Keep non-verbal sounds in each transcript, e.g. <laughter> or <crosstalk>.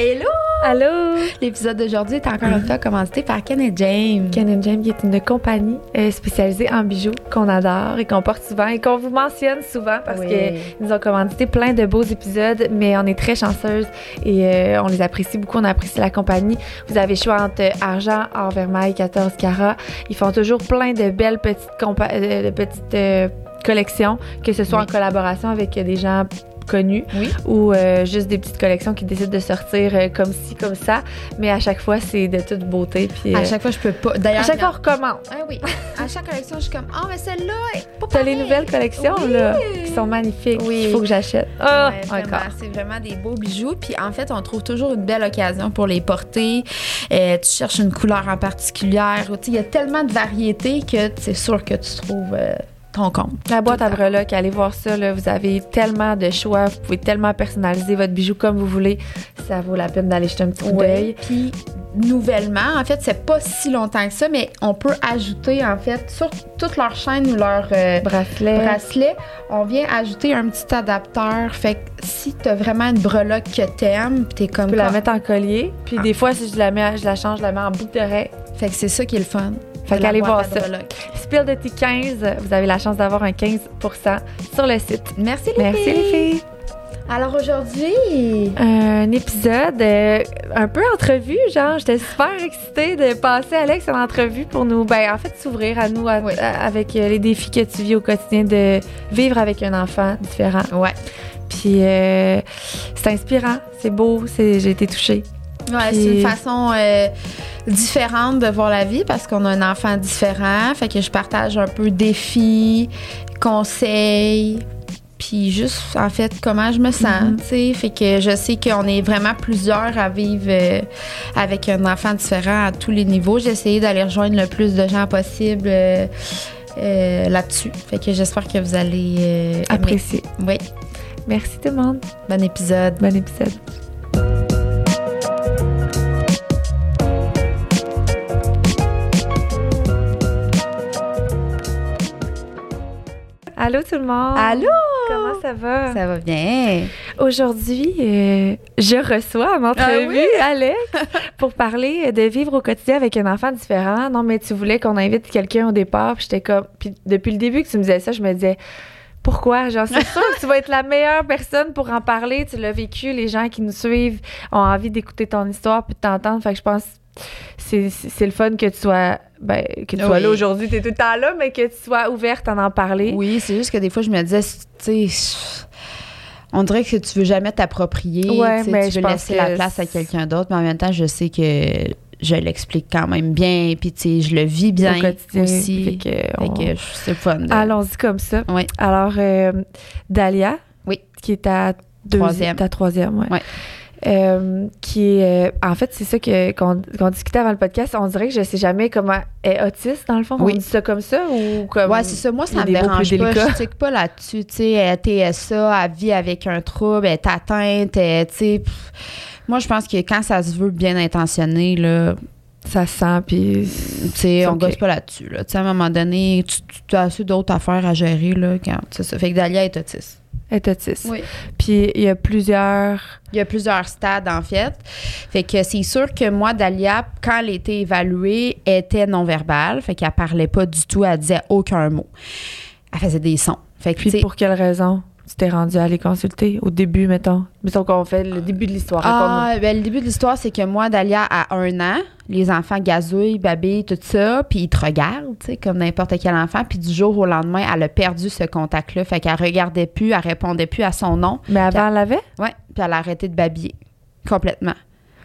Hello! Allô? L'épisode d'aujourd'hui est encore une fois commandité par Ken et James. Ken James qui est une compagnie euh, spécialisée en bijoux qu'on adore et qu'on porte souvent et qu'on vous mentionne souvent parce Oui. qu'ils nous ont commandité plein de beaux épisodes, mais on est très chanceuse et euh, on les apprécie beaucoup. On apprécie la compagnie. Vous avez choix entre argent, or, vermeil, 14 carats. Ils font toujours plein de belles petites, compa- euh, de petites euh, collections, que ce soit Oui. en collaboration avec des gens connus Oui. ou euh, juste des petites collections qui décident de sortir euh, comme ci, comme ça. Mais à chaque fois, c'est de toute beauté. Puis, À euh, chaque fois, je peux pas. D'ailleurs, à chaque fois, on recommence. Ah oui. À chaque collection, je suis comme, oh, mais celle-là T'as les nouvelles collections, Oui. là, qui sont magnifiques. Oui. Il faut que j'achète. Ah, Ouais, vraiment, encore. c'est vraiment des beaux bijoux. Puis en fait, on trouve toujours une belle occasion pour les porter. Tu cherches une couleur en sais, Il y a tellement de variétés que c'est sûr que tu trouves ton compte. La boîte à breloques, allez voir ça. Là, vous avez tellement de choix. Vous pouvez tellement personnaliser votre bijou comme vous voulez. Ça vaut la peine d'aller jeter un petit coup d'œil. Puis nouvellement, en fait, c'est pas si longtemps que ça, mais on peut ajouter en fait sur toute leur chaîne ou leur euh, Bracelet. bracelet, on vient ajouter un petit adapteur. Fait que si t'as vraiment une breloque que t'aimes, puis t'es comme Tu peux la comme- mettre en collier. Puis Ah. des fois, si je la, mets, je la change, je la mets en boucle d'oreille. Fait que c'est ça qui est le fun. Fait qu'allez voir ça. Spill de t 15, vous avez la chance d'avoir un 15% sur le site. Merci les Merci filles. les filles. Alors aujourd'hui, Un épisode euh, un peu entrevue, genre, j'étais super excitée de passer Alex en entrevue pour nous, ben, en fait, s'ouvrir à nous à- Oui. à- avec euh, les défis que tu vis au quotidien de vivre avec un enfant différent. ouais, Puis euh, c'est inspirant, c'est beau, c'est, j'ai été touchée. ouais Puis- c'est une façon euh, différente de voir la vie parce qu'on a un enfant différent. Fait que je partage un peu défis, conseils. Puis juste, en fait, comment je me sens, Mhm. Fait que je sais qu'on est vraiment plusieurs à vivre euh, avec un enfant différent à tous les niveaux. J'ai essayé d'aller rejoindre le plus de gens possible euh, euh, là-dessus. Fait que j'espère que vous allez. Appréciée. Oui, Merci tout le monde. bon épisode. Bon épisode. Allô tout le monde? Allô? Comment ça va? Ça va bien. Aujourd'hui, euh, je reçois à m'entrevue Ah <laughs> Alex pour parler de vivre au quotidien avec un enfant différent. Non, mais tu voulais qu'on invite quelqu'un au départ, puis j'étais comme. Puis depuis le début que tu me disais ça, je me disais. Pourquoi? Genre, c'est sûr que tu vas être la meilleure personne pour en parler. Tu l'as vécu. Les gens qui nous suivent ont envie d'écouter ton histoire puis de t'entendre. Fait que je pense c'est, le fun que tu sois, ben, que tu sois là aujourd'hui. Tu es tout le temps là, mais que tu sois ouverte à en parler. Oui, c'est juste que des fois, je me disais, tu sais, on dirait que tu veux jamais t'approprier. Ouais, mais tu je veux laisser la place à quelqu'un d'autre, mais en même temps, je sais que je l'explique quand même bien, puis tu sais, je le vis bien Au aussi. Fait que, Fait on- que je- c'est le fun. de- Allons-y comme ça. Oui. Alors, euh, Dalia, Oui. qui est ta deuxi- Troisième. ta troisième, ouais. Ouais. Euh, qui est, euh, en fait, c'est ça que, qu'on, discutait avant le podcast. On dirait que je sais jamais comment est autiste, dans le fond. Oui. On dit ça comme ça ou comme. Ouais, c'est ça. Moi, ça me dérange pas. délicats. Je tique pas là-dessus. Tu sais, elle est TSA, elle vit avec un trouble, elle est atteinte, tu sais. Moi, je pense que quand ça se veut bien intentionné, là, Ça se sent, puis. tu sais, on Ok. gosse pas là-dessus. Là. Tu sais, à un moment donné, tu, tu as assez d'autres affaires à gérer, là, quand, c'est ça. Fait que Dalia est autiste. Est autiste. Oui. Puis il y a plusieurs. Il y a plusieurs stades, en fait. Fait que c'est sûr que moi, Dalia, quand elle était évaluée, était non-verbale. Fait qu'elle parlait pas du tout, elle disait aucun mot. Elle faisait des sons. Fait que, Puis pour quelle raison tu t'es rendu à les consulter au début, mettons? Mettons qu'on fait le début de l'histoire. Ah, ben, le début de l'histoire, c'est que moi, Dalia, à un an, les enfants gazouillent, babillent, tout ça, puis ils te regardent, tu sais, comme n'importe quel enfant. Puis du jour au lendemain, elle a perdu ce contact-là. Fait qu'elle regardait plus, elle répondait plus à son nom. Mais avant, elle l'avait? Ouais, puis elle a arrêté de babiller. Complètement.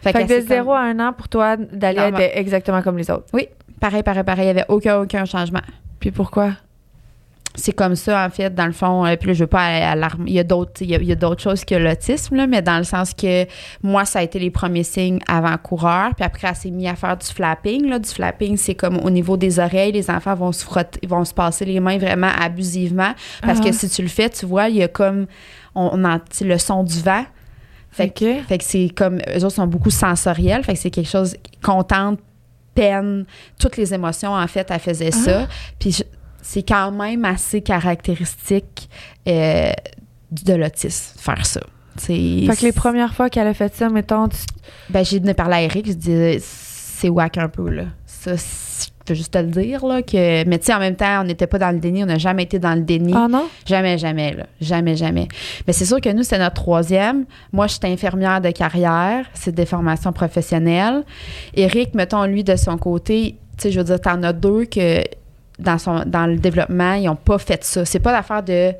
Fait, qu'elle que de s'est 0 comme- à 1 an, pour toi, Dalia était exactement comme les autres. Oui, pareil, pareil, pareil. Il n'y avait aucun, aucun changement. Puis pourquoi? C'est comme ça, en fait, dans le fond. euh, puis là, je veux pas alarmer. Il y a d'autres, il y a, il y a d'autres choses que l'autisme, là, mais dans le sens que moi, ça a été les premiers signes avant-coureur. Puis après, elle s'est mise à faire du flapping. Là. Du flapping, c'est comme au niveau des oreilles, les enfants vont se frotter, ils vont se passer les mains vraiment abusivement. Parce Ah. que si tu le fais, tu vois, il y a comme on, on entend le son du vent. Fait que, fait que c'est comme eux autres sont beaucoup sensoriels. Fait que c'est quelque chose contente, peine, toutes les émotions, en fait, elle faisait ça. Puis je- c'est quand même assez caractéristique euh, de l'autisme, faire ça. C'est- Fait que les premières fois qu'elle a fait ça, mettons, tu- Ben, j'ai donné parler à Eric, je dis c'est whack un peu, là. Ça, je peux juste te le dire, là. Que... Mais tu sais, en même temps, on n'était pas dans le déni, on n'a jamais été dans le déni. Ah non? Jamais, jamais, là. Jamais, jamais. Mais c'est sûr que nous, c'est notre troisième. Moi, je suis infirmière de carrière. C'est des formations professionnelles. Eric, mettons, lui, de son côté, tu sais, je veux dire, t'en as deux que dans, son, dans le développement, ils n'ont pas fait ça. C'est pas l'affaire de.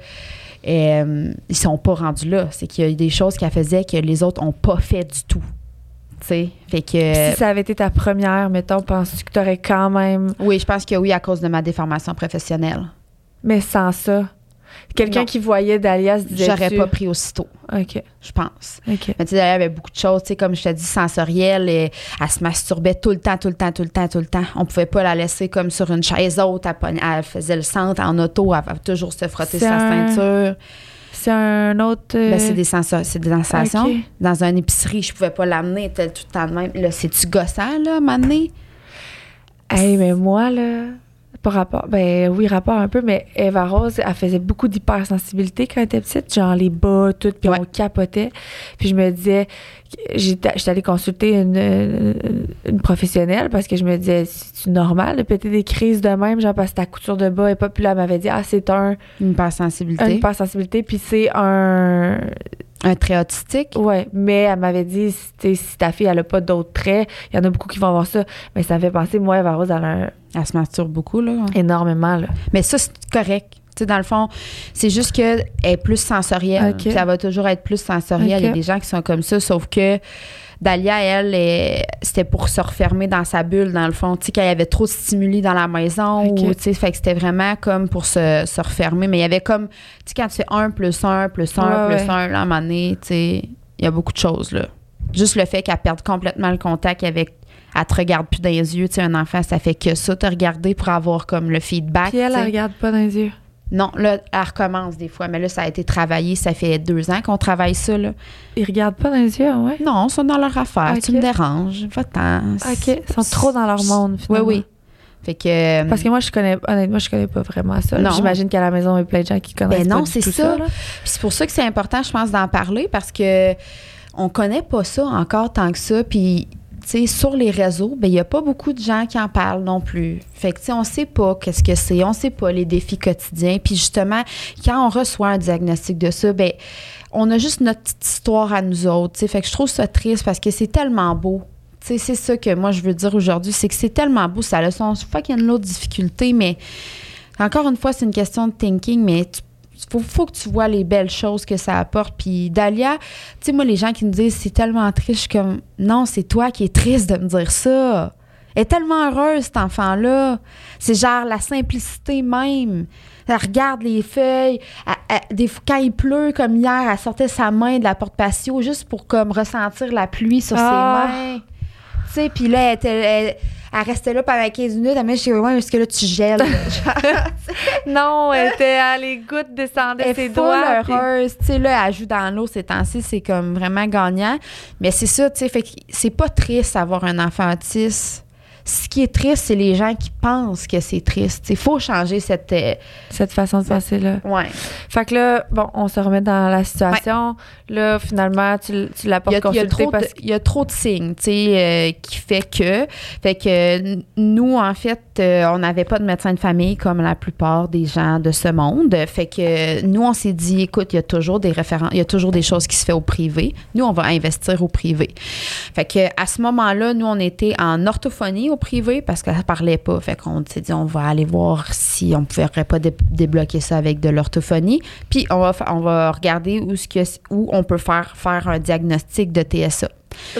euh, ils sont pas rendus là. C'est qu'il y a des choses qu'elle faisait que les autres ont pas fait du tout. Tu sais? Fait que. Si ça avait été ta première, mettons, penses-tu que t'aurais quand même. Oui, je pense que oui, à cause de ma déformation professionnelle. Mais sans ça. Quelqu'un qui voyait Dahlia se disait. J'aurais pas pris aussitôt, OK. je pense. OK. Mais tu sais, d'ailleurs, il y avait beaucoup de choses, tu sais, comme je te dis, sensorielles. Et elle se masturbait tout le temps, tout le temps, tout le temps, tout le temps. On pouvait pas la laisser comme sur une chaise haute. Elle, faisait le centre en auto. Elle va toujours se frotter sa un- ceinture. C'est un autre. euh, Ben, c'est des, sensa- c'est des sensations. Dans une épicerie, je pouvais pas l'amener. Elle était tout le temps de même. Là, c'est-tu gossant, là, donné? Hey, mais moi, là, par rapport. Ben oui, rapport un peu, mais Eva Rose, elle faisait beaucoup d'hypersensibilité quand elle était petite, genre les bas, tout, puis Ouais. on capotait. Puis je me disais, j'étais allée consulter une, une, une professionnelle parce que je me disais, c'est normal de péter des crises de même, genre parce que ta couture de bas est pas. Puis là, elle m'avait dit, ah, c'est un, Une une hypersensibilité. hypersensibilité, puis c'est un. Un trait autistique. Ouais, mais elle m'avait dit, si, ta fille, elle a pas d'autres traits, il y en a beaucoup qui vont avoir ça. Mais ça me fait penser, moi, Eva Rose, elle a un- Elle se masturbe beaucoup, là. énormément, là. Mais ça, c'est correct. Tu sais, dans le fond, c'est juste qu'elle est plus sensorielle. Elle va toujours être plus sensorielle. Il y a des gens qui sont comme ça, sauf que Dalia, elle, c'était pour se refermer dans sa bulle, dans le fond. Tu sais, y avait trop de stimuli dans la maison, ou, tu sais, fait que c'était vraiment comme pour se, se refermer. Mais il y avait comme, tu sais, quand tu fais 1 plus 1 plus 1 Ouais, plus ouais. 1, là, à un moment donné, tu sais, il y a beaucoup de choses, là. Juste le fait qu'elle perde complètement le contact avec. Elle te regarde plus dans les yeux, tu sais, un enfant, ça fait que ça, te regarder pour avoir comme le feedback. Puis elle, elle regarde pas dans les yeux. Non, là, elle recommence des fois, mais là, ça a été travaillé. Ça fait deux ans qu'on travaille ça, là. Ils regardent pas dans les yeux, ouais? Non, ils sont dans leur affaire. Tu me déranges. Va-t'en. OK. Ils sont trop dans leur monde, Oui, finalement. oui. Fait que. Parce que moi, je connais, honnêtement, je connais pas vraiment ça. J'imagine qu'à la maison, il y a plein de gens qui connaissent Ben pas non, c'est tout ça. Puis c'est pour ça que c'est important, je pense, d'en parler parce que on connaît pas ça encore tant que ça. Puis, sur les réseaux, ben il y a pas beaucoup de gens qui en parlent non plus. Fait que, tu sais, on sait pas qu'est-ce que c'est, on sait pas les défis quotidiens. Puis justement, quand on reçoit un diagnostic de ça, ben on a juste notre petite histoire à nous autres. Fait que je trouve ça triste parce que c'est tellement beau. C'est ça que moi je veux dire aujourd'hui, c'est que c'est tellement beau, ça a son fucking lot de difficultés, mais encore une fois, c'est une question de thinking, mais tu faut, faut que tu vois les belles choses que ça apporte. Puis Dalia, tu sais, moi, les gens qui me disent c'est tellement triste, je suis comme non, c'est toi qui es triste de me dire ça. Elle est tellement heureuse, cet enfant-là. C'est genre la simplicité même. Elle regarde les feuilles. Elle- elle- des quand il pleut, comme hier, elle sortait sa main de la porte patio juste pour comme ressentir la pluie sur Ah. ses mains. Tu sais, puis là, elle, était- elle- elle restait là pendant 15 minutes. Elle me dit, ouais, est-ce que là, tu gèles? <laughs> Non, elle était, ah, les gouttes descendaient Elle ses doigts. puis- heureuse. Tu sais, là, elle joue dans l'eau ces temps-ci, c'est comme vraiment gagnant. Mais c'est ça, tu sais, fait que c'est pas triste d'avoir un enfant autiste. Ce qui est triste, c'est les gens qui pensent que c'est triste. Il faut changer cette. euh, Cette façon de penser là. ouais. Fait que là, bon, on se remet dans la situation. Là, finalement, tu, tu la Il y, a, portes il y a consulter trop de, parce que. il y a trop de signes, tu sais, euh, qui fait que. Fait que nous, en fait, euh, on n'avait pas de médecin de famille comme la plupart des gens de ce monde. Fait que nous, on s'est dit, écoute, il y a toujours des références, il y a toujours des choses qui se font au privé. Nous, on va investir au privé. Fait que à ce moment-là, nous, on était en orthophonie au privé parce qu'elle parlait pas. Fait qu'on s'est dit, on va aller voir si on ne pourrait pas dé- débloquer ça avec de l'orthophonie. Puis on va, on va regarder où, ce que, où on peut faire, faire un diagnostic de TSA.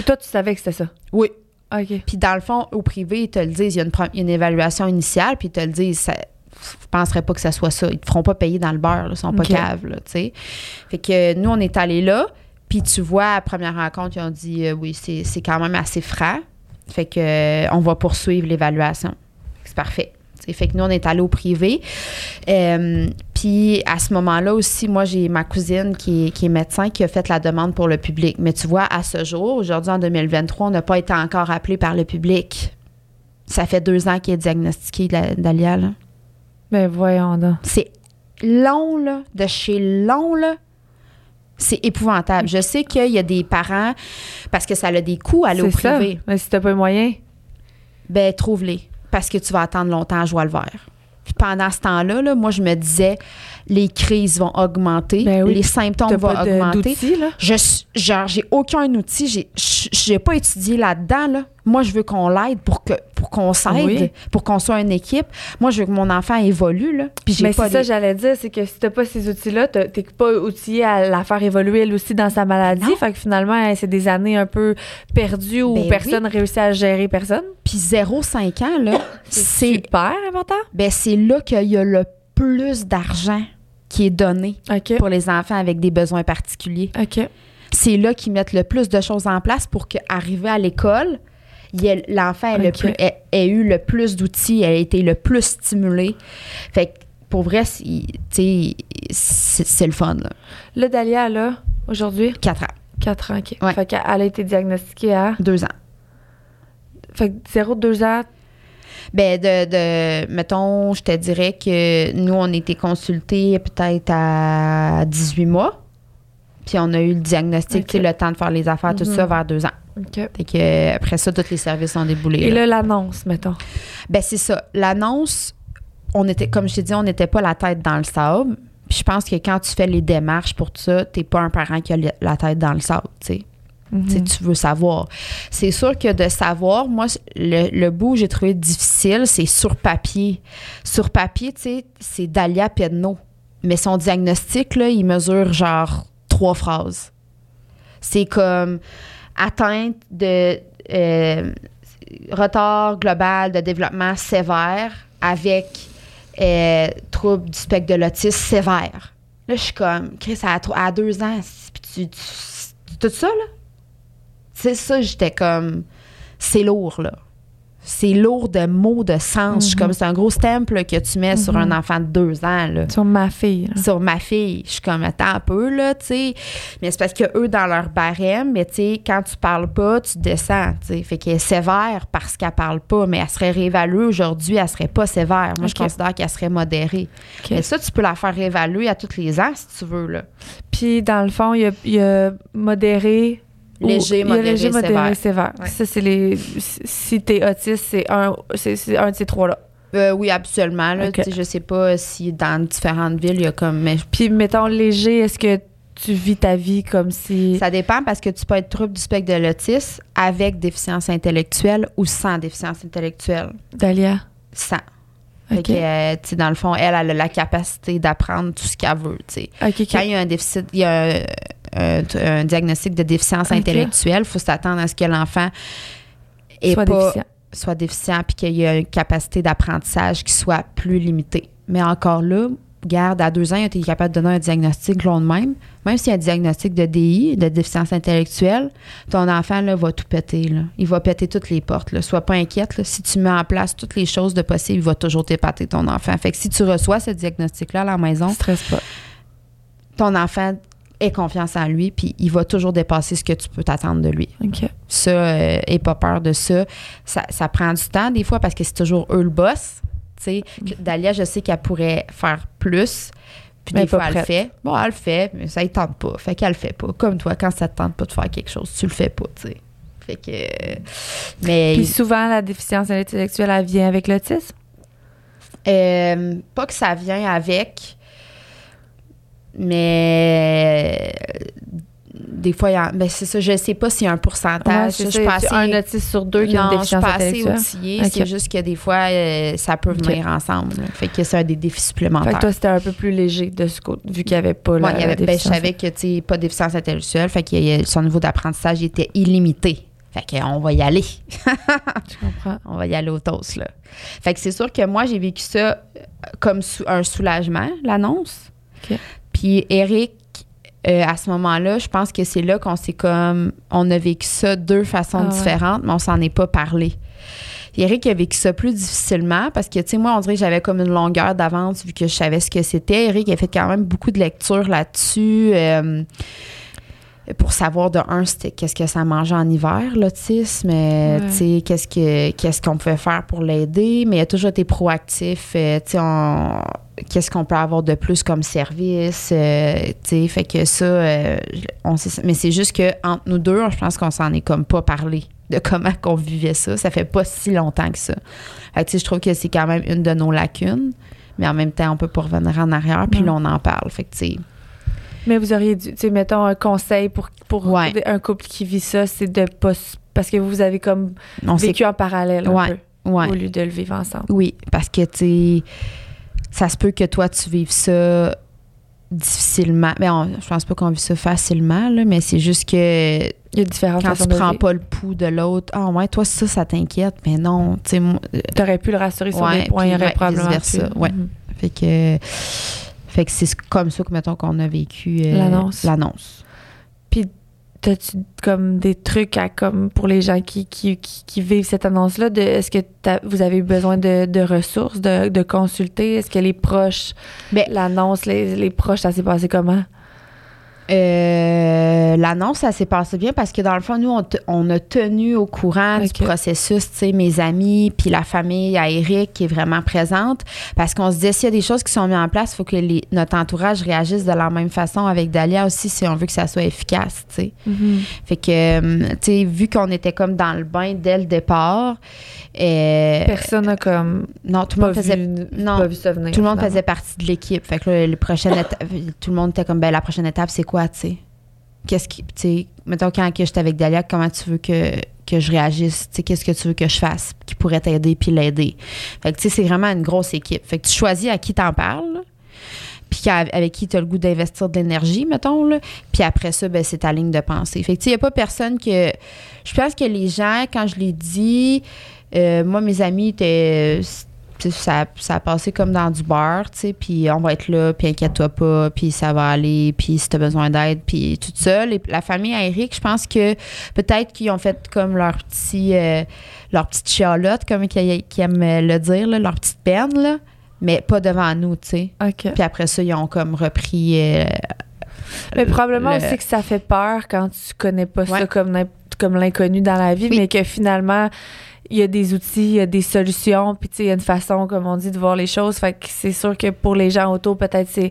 Toi, tu savais que c'était ça? Oui. OK. Puis dans le fond, au privé, ils te le disent, il y a une, évaluation initiale, puis ils te le disent, ça, je penserais pas que ça soit ça. Ils te feront pas payer dans le beurre, là, ils sont pas caves, tu sais. Fait que nous, on est allés là, puis tu vois, à la première rencontre, ils ont dit, euh, oui, c'est c'est quand même assez franc. Fait que euh, on va poursuivre l'évaluation. C'est parfait. T'sais, Fait que nous, on est allés au privé. Euh, Puis à ce moment-là aussi, moi, j'ai ma cousine qui est, qui est médecin qui a fait la demande pour le public. Mais tu vois, à ce jour, aujourd'hui en 2023, on n'a pas été encore appelé par le public. Ça fait deux ans qu'il est diagnostiqué Dalia. là. Mais voyons donc. C'est long, là, de chez long, là. C'est épouvantable. Je sais qu'il y a des parents, parce que ça a des coûts aller au C'est ça. privé. Mais si t'as pas les moyens. Ben, trouve-les. Parce que tu vas attendre longtemps à jouer le vert. Puis pendant ce temps-là, là, moi, je me disais, les crises vont augmenter, Ben oui. les symptômes vont augmenter. là? Je, genre, j'ai aucun outil, j'ai, j'ai pas étudié là-dedans, là. Moi, je veux qu'on l'aide pour que, pour qu'on s'aide, Oui. pour qu'on soit une équipe. Moi, je veux que mon enfant évolue, là. Puis Mais c'est ça, les- j'allais dire, c'est que si t'as pas ces outils-là, t'es pas outillé à la faire évoluer elle aussi dans sa maladie. Non. Fait que finalement, c'est des années un peu perdues où Ben personne réussit à gérer personne. Puis 0-5 ans, là, <coughs> c'est, super important. ben, c'est là qu'il y a le plus d'argent qui est donné pour les enfants avec des besoins particuliers. C'est là qu'ils mettent le plus de choses en place pour qu'arriver à l'école, ait- l'enfant ait, le eu le plus d'outils, ait été le plus stimulé. Fait que pour vrai, c'est le fun. Là. Là, Dalia, là, aujourd'hui, 4 ans, 4 ans. OK. Ouais. Fait qu'elle a été diagnostiquée à? 2 ans. Fait que 0-2 ans. Ben, de, de, mettons, je te dirais que nous, on a été consultés peut-être à 18 mois. Puis on a eu le diagnostic, Ok. tu sais, le temps de faire les affaires, tout Mhm. ça, vers 2 ans. OK. Fait que, après ça, tous les services sont déboulés. Et là. l'annonce, mettons. Ben c'est ça. L'annonce, on était, comme je t'ai dit, on n'était pas la tête dans le sable. Puis je pense que quand tu fais les démarches pour tout ça, t'es pas un parent qui a la tête dans le sable, tu sais. Mhm. Tu veux savoir. C'est sûr que de savoir, moi, le, le bout où j'ai trouvé difficile, c'est sur papier. Sur papier, tu sais, c'est Dalia Pedno. Mais son diagnostic, là, il mesure genre trois phrases. C'est comme atteinte de euh, retard global de développement sévère avec euh, trouble du spectre de l'autisme sévère. Là, je suis comme, Chris, à, deux ans, puis tu, tu- tout ça, là? C'est ça, j'étais comme, c'est lourd, là. C'est lourd de mots, de sens. Je suis comme, c'est un gros stamp là, que tu mets sur un enfant de deux ans, là Sur ma fille. là. sur ma fille. Je suis comme, attends un peu, là, tu sais. Mais c'est parce que eux, dans leur barème, mais tu sais, quand tu parles pas, tu descends, tu sais. Fait qu'elle est sévère parce qu'elle parle pas, mais elle serait réévaluée aujourd'hui, elle serait pas sévère. Moi, je considère qu'elle serait modérée. Mais ça, tu peux la faire réévaluer à tous les ans, si tu veux, là. Puis, dans le fond, il y a, il y a modéré. Léger, modéré, léger, modéré, sévère. sévère. Ouais. Ça, c'est les. Si t'es autiste, c'est un, c'est, c'est un de ces trois-là. Euh, oui, absolument, là. Ok. Tu sais, je sais pas si dans différentes villes, il y a comme... Mais Puis, mettons, léger, est-ce que tu vis ta vie comme si. ça dépend parce que tu peux être trouble du spectre de l'autisme avec déficience intellectuelle ou sans déficience intellectuelle. Dalia? Sans. Fait OK. que, euh, dans le fond, elle, elle a la capacité d'apprendre tout ce qu'elle veut. Quand il y a un déficit, il y a un, un- un diagnostic de déficience intellectuelle, il faut s'attendre à ce que l'enfant Soit pas, déficient. soit déficient puis qu'il y a une capacité d'apprentissage qui soit plus limitée. Mais encore là, garde, à deux ans, il a été capable de donner un diagnostic long de même. Même s'il y a un diagnostic de DI, de déficience intellectuelle, ton enfant là, va tout péter. Là. Il va péter toutes les portes. Là. Sois pas inquiète. là. Si tu mets en place toutes les choses de possible, il va toujours t'épater ton enfant. Fait que si tu reçois ce diagnostic-là à la maison, Stresse pas. ton enfant confiance en lui, puis il va toujours dépasser ce que tu peux t'attendre de lui. OK. Ça, euh, aie pas peur de ça. ça. Ça prend du temps des fois parce que c'est toujours eux le boss. Sais, Dalia, je sais qu'elle pourrait faire plus. Puis Mais des fois, elle le fait. Bon, elle le fait, mais ça ne tente pas. Fait qu'elle le fait pas. Comme toi, quand ça te tente pas de faire quelque chose, tu le fais pas, tu sais. Fait que. euh, Mais. Puis, souvent, la déficience intellectuelle, elle vient avec l'autisme? Euh, pas que ça vient avec, mais euh, des fois, il y en- ben c'est ça, je sais pas s'il y a un pourcentage. Ouais, je suis pas Tu- assez- Un autiste sur deux qui a une je suis déficience. Ok. C'est juste que des fois, euh, ça peut venir ensemble. là. Fait que c'est un des défis Fait supplémentaires. que toi, c'était un peu plus léger de ce côté, vu qu'il n'y avait pas la, Ouais, il y avait- la ben, je savais que, tu pas de déficience intellectuelle. Fait que euh, son niveau d'apprentissage était illimité. Fait qu'on va y aller. <laughs> Je comprends. On va y aller au toast, là. Fait que c'est sûr que moi, j'ai vécu ça comme sou- un soulagement, l'annonce. OK. Puis Eric, euh, à ce moment-là, je pense que c'est là qu'on s'est comme... On a vécu ça deux façons Ah ouais. différentes, mais on s'en est pas parlé. Eric a vécu ça plus difficilement parce que, tu sais, moi, on dirait que j'avais comme une longueur d'avance vu que je savais ce que c'était. Eric a fait quand même beaucoup de lectures là-dessus. euh, pour savoir de un, c'était qu'est-ce que ça mangeait en hiver, l'autisme, euh, Ouais. sais, qu'est-ce que qu'est-ce qu'on pouvait faire pour l'aider, mais il a toujours été proactif, euh, tu sais, on- qu'est-ce qu'on peut avoir de plus comme service, euh, tu sais, fait que ça, euh, on sait mais c'est juste que entre nous deux, je pense qu'on s'en est comme pas parlé de comment qu'on vivait ça, ça fait pas si longtemps que ça. Fait que, tu sais, je trouve que c'est quand même une de nos lacunes, mais en même temps, on peut pas revenir en arrière, puis là, on en parle, fait que, tu sais, Mais vous auriez dû, tu sais, mettons un conseil pour, pour Ouais. un couple qui vit ça, c'est de pas. Parce que vous avez comme on vécu en parallèle un Ouais. peu, ouais. au lieu de le vivre ensemble. Oui, parce que tu sais, ça se peut que toi tu vives ça difficilement. Mais on- je pense pas qu'on vit ça facilement, là, mais c'est juste que Il y a différentes quand tu prends pas le pouls de l'autre, ah ouais, toi ça, ça t'inquiète, mais non, tu sais, euh, T'aurais pu le rassurer sur Ouais, des points, il aurait ouais, probablement pu. ouais. Mhm. fait que, fait que c'est comme ça que mettons qu'on a vécu euh, L'annonce. L'annonce. T'as-tu comme des trucs à comme pour les gens qui, qui, qui, qui vivent cette annonce-là? de Est-ce que vous avez eu besoin de, de ressources, de, de consulter? Est-ce que les proches, Ben- l'annonce, les, les proches, ça s'est passé comment? Euh, L'annonce, ça s'est passé bien parce que dans le fond, nous, on, te- on a tenu au courant du processus, tu sais, mes amis, puis la famille à Eric qui est vraiment présente. Parce qu'on se disait, s'il y a des choses qui sont mises en place, il faut que les- notre entourage réagisse de la même façon avec Dalia aussi si on veut que ça soit efficace, tu sais. Fait que, euh, tu sais, vu qu'on était comme dans le bain dès le départ, euh, Personne n'a comme non, tout le monde faisait vu, non, pas vu ça venir. tout le monde finalement. faisait partie de l'équipe. Fait que là, les prochaines <coughs> étapes, tout le monde était comme, ben, la prochaine étape, c'est quoi, tu sais? Qu'est-ce qui, tu sais, mettons, quand que j'étais avec Dalia, comment tu veux que, que je réagisse? Tu sais, qu'est-ce que tu veux que je fasse qui pourrait t'aider puis l'aider? Fait que, tu sais, c'est vraiment une grosse équipe. Fait que tu choisis à qui t'en parles, puis avec qui tu as le goût d'investir de l'énergie, mettons, là. Puis après ça, ben, c'est ta ligne de pensée. Fait que, tu sais, il n'y a pas personne que. Je pense que les gens, quand je l'ai dit, euh, moi, mes amis étaient. Ça, ça a passé comme dans du beurre, tu sais, puis on va être là, puis inquiète-toi pas, puis ça va aller, puis si t'as besoin d'aide, puis tout ça. Les- la famille à Eric, je pense que peut-être qu'ils ont fait comme leur petit, euh, leur petite chialotte, comme qu'ils qu'ils aiment le dire, là, leur petite peine, là, mais pas devant nous, tu sais. Puis après ça, ils ont comme repris. euh, Mais probablement le- aussi que ça fait peur quand tu connais pas ça comme, comme l'inconnu dans la vie, Oui. mais que finalement, il y a des outils, il y a des solutions, puis tu sais, il y a une façon, comme on dit, de voir les choses. Fait que c'est sûr que pour les gens autour, peut-être c'est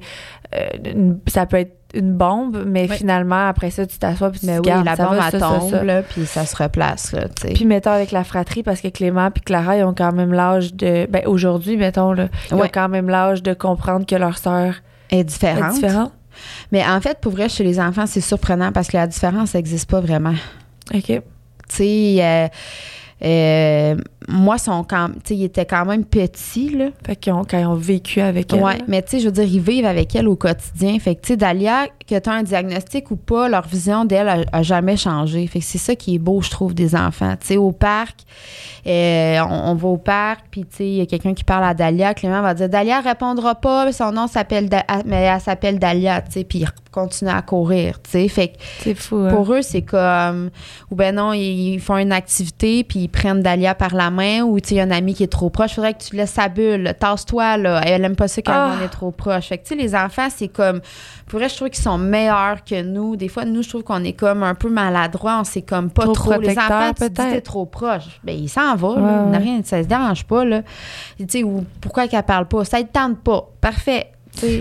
euh, une- ça peut être une bombe, mais Oui. finalement, après ça, tu t'assois puis tu Mais te oui, gardes, la ça bombe, va, ça, tombe, ça. là, puis ça se replace, là. Puis mettons avec la fratrie, parce que Clément puis Clara, ils ont quand même l'âge de... Ben aujourd'hui, mettons, là, ils ont quand même l'âge de comprendre que leur sœur est différente. Mais en fait, pour vrai, chez les enfants, c'est surprenant parce que la différence n'existe pas vraiment. OK. Tu sais, euh, euh, moi, son quand, tu sais, il était quand même petit, là. Fait qu'ils ont, quand ils ont vécu avec elle. Ouais, mais tu sais, je veux dire, ils vivent avec elle au quotidien. Fait que, tu sais, Dalia, que tu as un diagnostic ou pas, leur vision d'elle a, a jamais changé. Fait que c'est ça qui est beau, je trouve, des enfants. Tu sais, au parc, euh, on, on va au parc, puis tu sais, il y a quelqu'un qui parle à Dalia. Clément va dire Dalia répondra pas, son nom s'appelle, Da- mais elle s'appelle Dalia, tu sais, puis il continue à courir, tu sais. Fait que C'est fou. hein. pour eux, c'est comme. Ou ben non, ils, ils font une activité, puis ils prennent Dalia par la main, ou tu sais, il y a un ami qui est trop proche. Faudrait que tu laisses sa bulle. Tasse-toi, là. Elle aime pas ça quand Ah. on est trop proche. Fait que, tu sais, les enfants, c'est comme. Pour vrai, je trouve qu'ils sont meilleurs que nous. Des fois, nous, je trouve qu'on est comme un peu maladroits. On sait comme pas Trop trop. Les enfants, peut-être. trop proche. Ben, il s'en va, là. Ouais, Il n'a ouais. rien. Ça se dérange pas, là. Tu sais, ou pourquoi qu'elle parle pas? Ça ne tente pas. Parfait.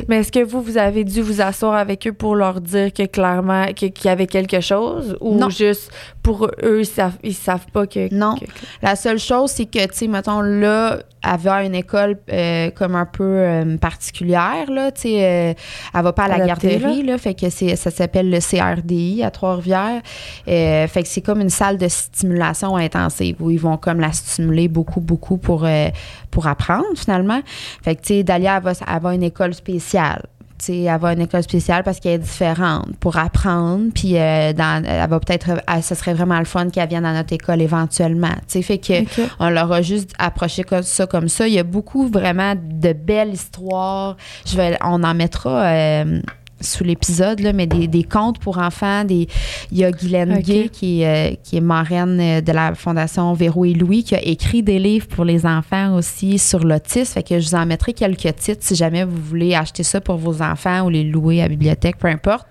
Mais est-ce que vous, vous avez dû vous asseoir avec eux pour leur dire que clairement, qu'il y avait quelque chose? Ou Non. juste pour eux, ils savent, ils savent pas que. Non. que- que- La seule chose, c'est que, tu sais, mettons, là, à une école euh, comme un peu euh, particulière, là, tu sais, euh, elle va pas à la garderie, là, fait que c'est, ça s'appelle le CRDI à Trois-Rivières. Euh, fait que c'est comme une salle de stimulation intensive où ils vont comme la stimuler beaucoup, beaucoup pour, euh, pour apprendre, finalement. Fait que, tu sais, Dalia, elle va, à une école spéciale. Tu sais, elle va à une école spéciale parce qu'elle est différente pour apprendre. Puis, euh, dans, elle va peut-être, elle- ce serait vraiment le fun qu'elle vienne à notre école éventuellement. Tu sais, fait que on leur a juste approché comme ça comme ça. Il y a beaucoup vraiment de belles histoires. Je vais, on en mettra euh, sous l'épisode, mais des, des contes pour enfants. Des, il y a Guylaine Ok. Gay, qui, est, euh, qui est marraine euh, de la Fondation Véro et Louis, qui a écrit des livres pour les enfants aussi sur l'autisme. Fait que je vous en mettrai quelques titres si jamais vous voulez acheter ça pour vos enfants ou les louer à la bibliothèque, peu importe.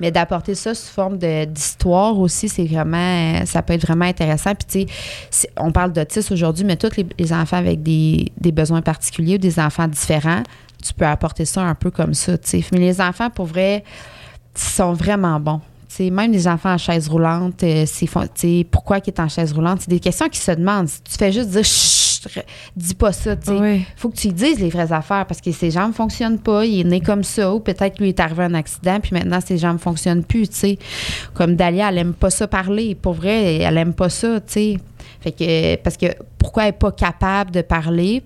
Mais d'apporter ça sous forme d'histoire aussi, c'est vraiment, ça peut être vraiment intéressant. Puis, tu sais, on parle d'autisme aujourd'hui, mais tous les, les enfants avec des, des besoins particuliers ou des enfants différents, tu peux apporter ça un peu comme ça, tu sais. Mais les enfants, pour vrai, sont vraiment bons. Tu sais, même les enfants en chaise roulante, euh, c'est pourquoi ils est en chaise roulante? C'est des questions qui se demandent. Si tu fais juste dire Chut, dis pas ça, tu. Oui. faut que tu lui dises les vraies affaires parce que ses jambes ne fonctionnent pas. Il est né comme ça. Ou peut-être lui est arrivé un accident, puis maintenant ses jambes ne fonctionnent plus, tu sais. Comme Dalia, elle aime pas ça parler. Pour vrai, elle aime pas ça, tu sais. Fait que, parce que pourquoi elle n'est pas capable de parler?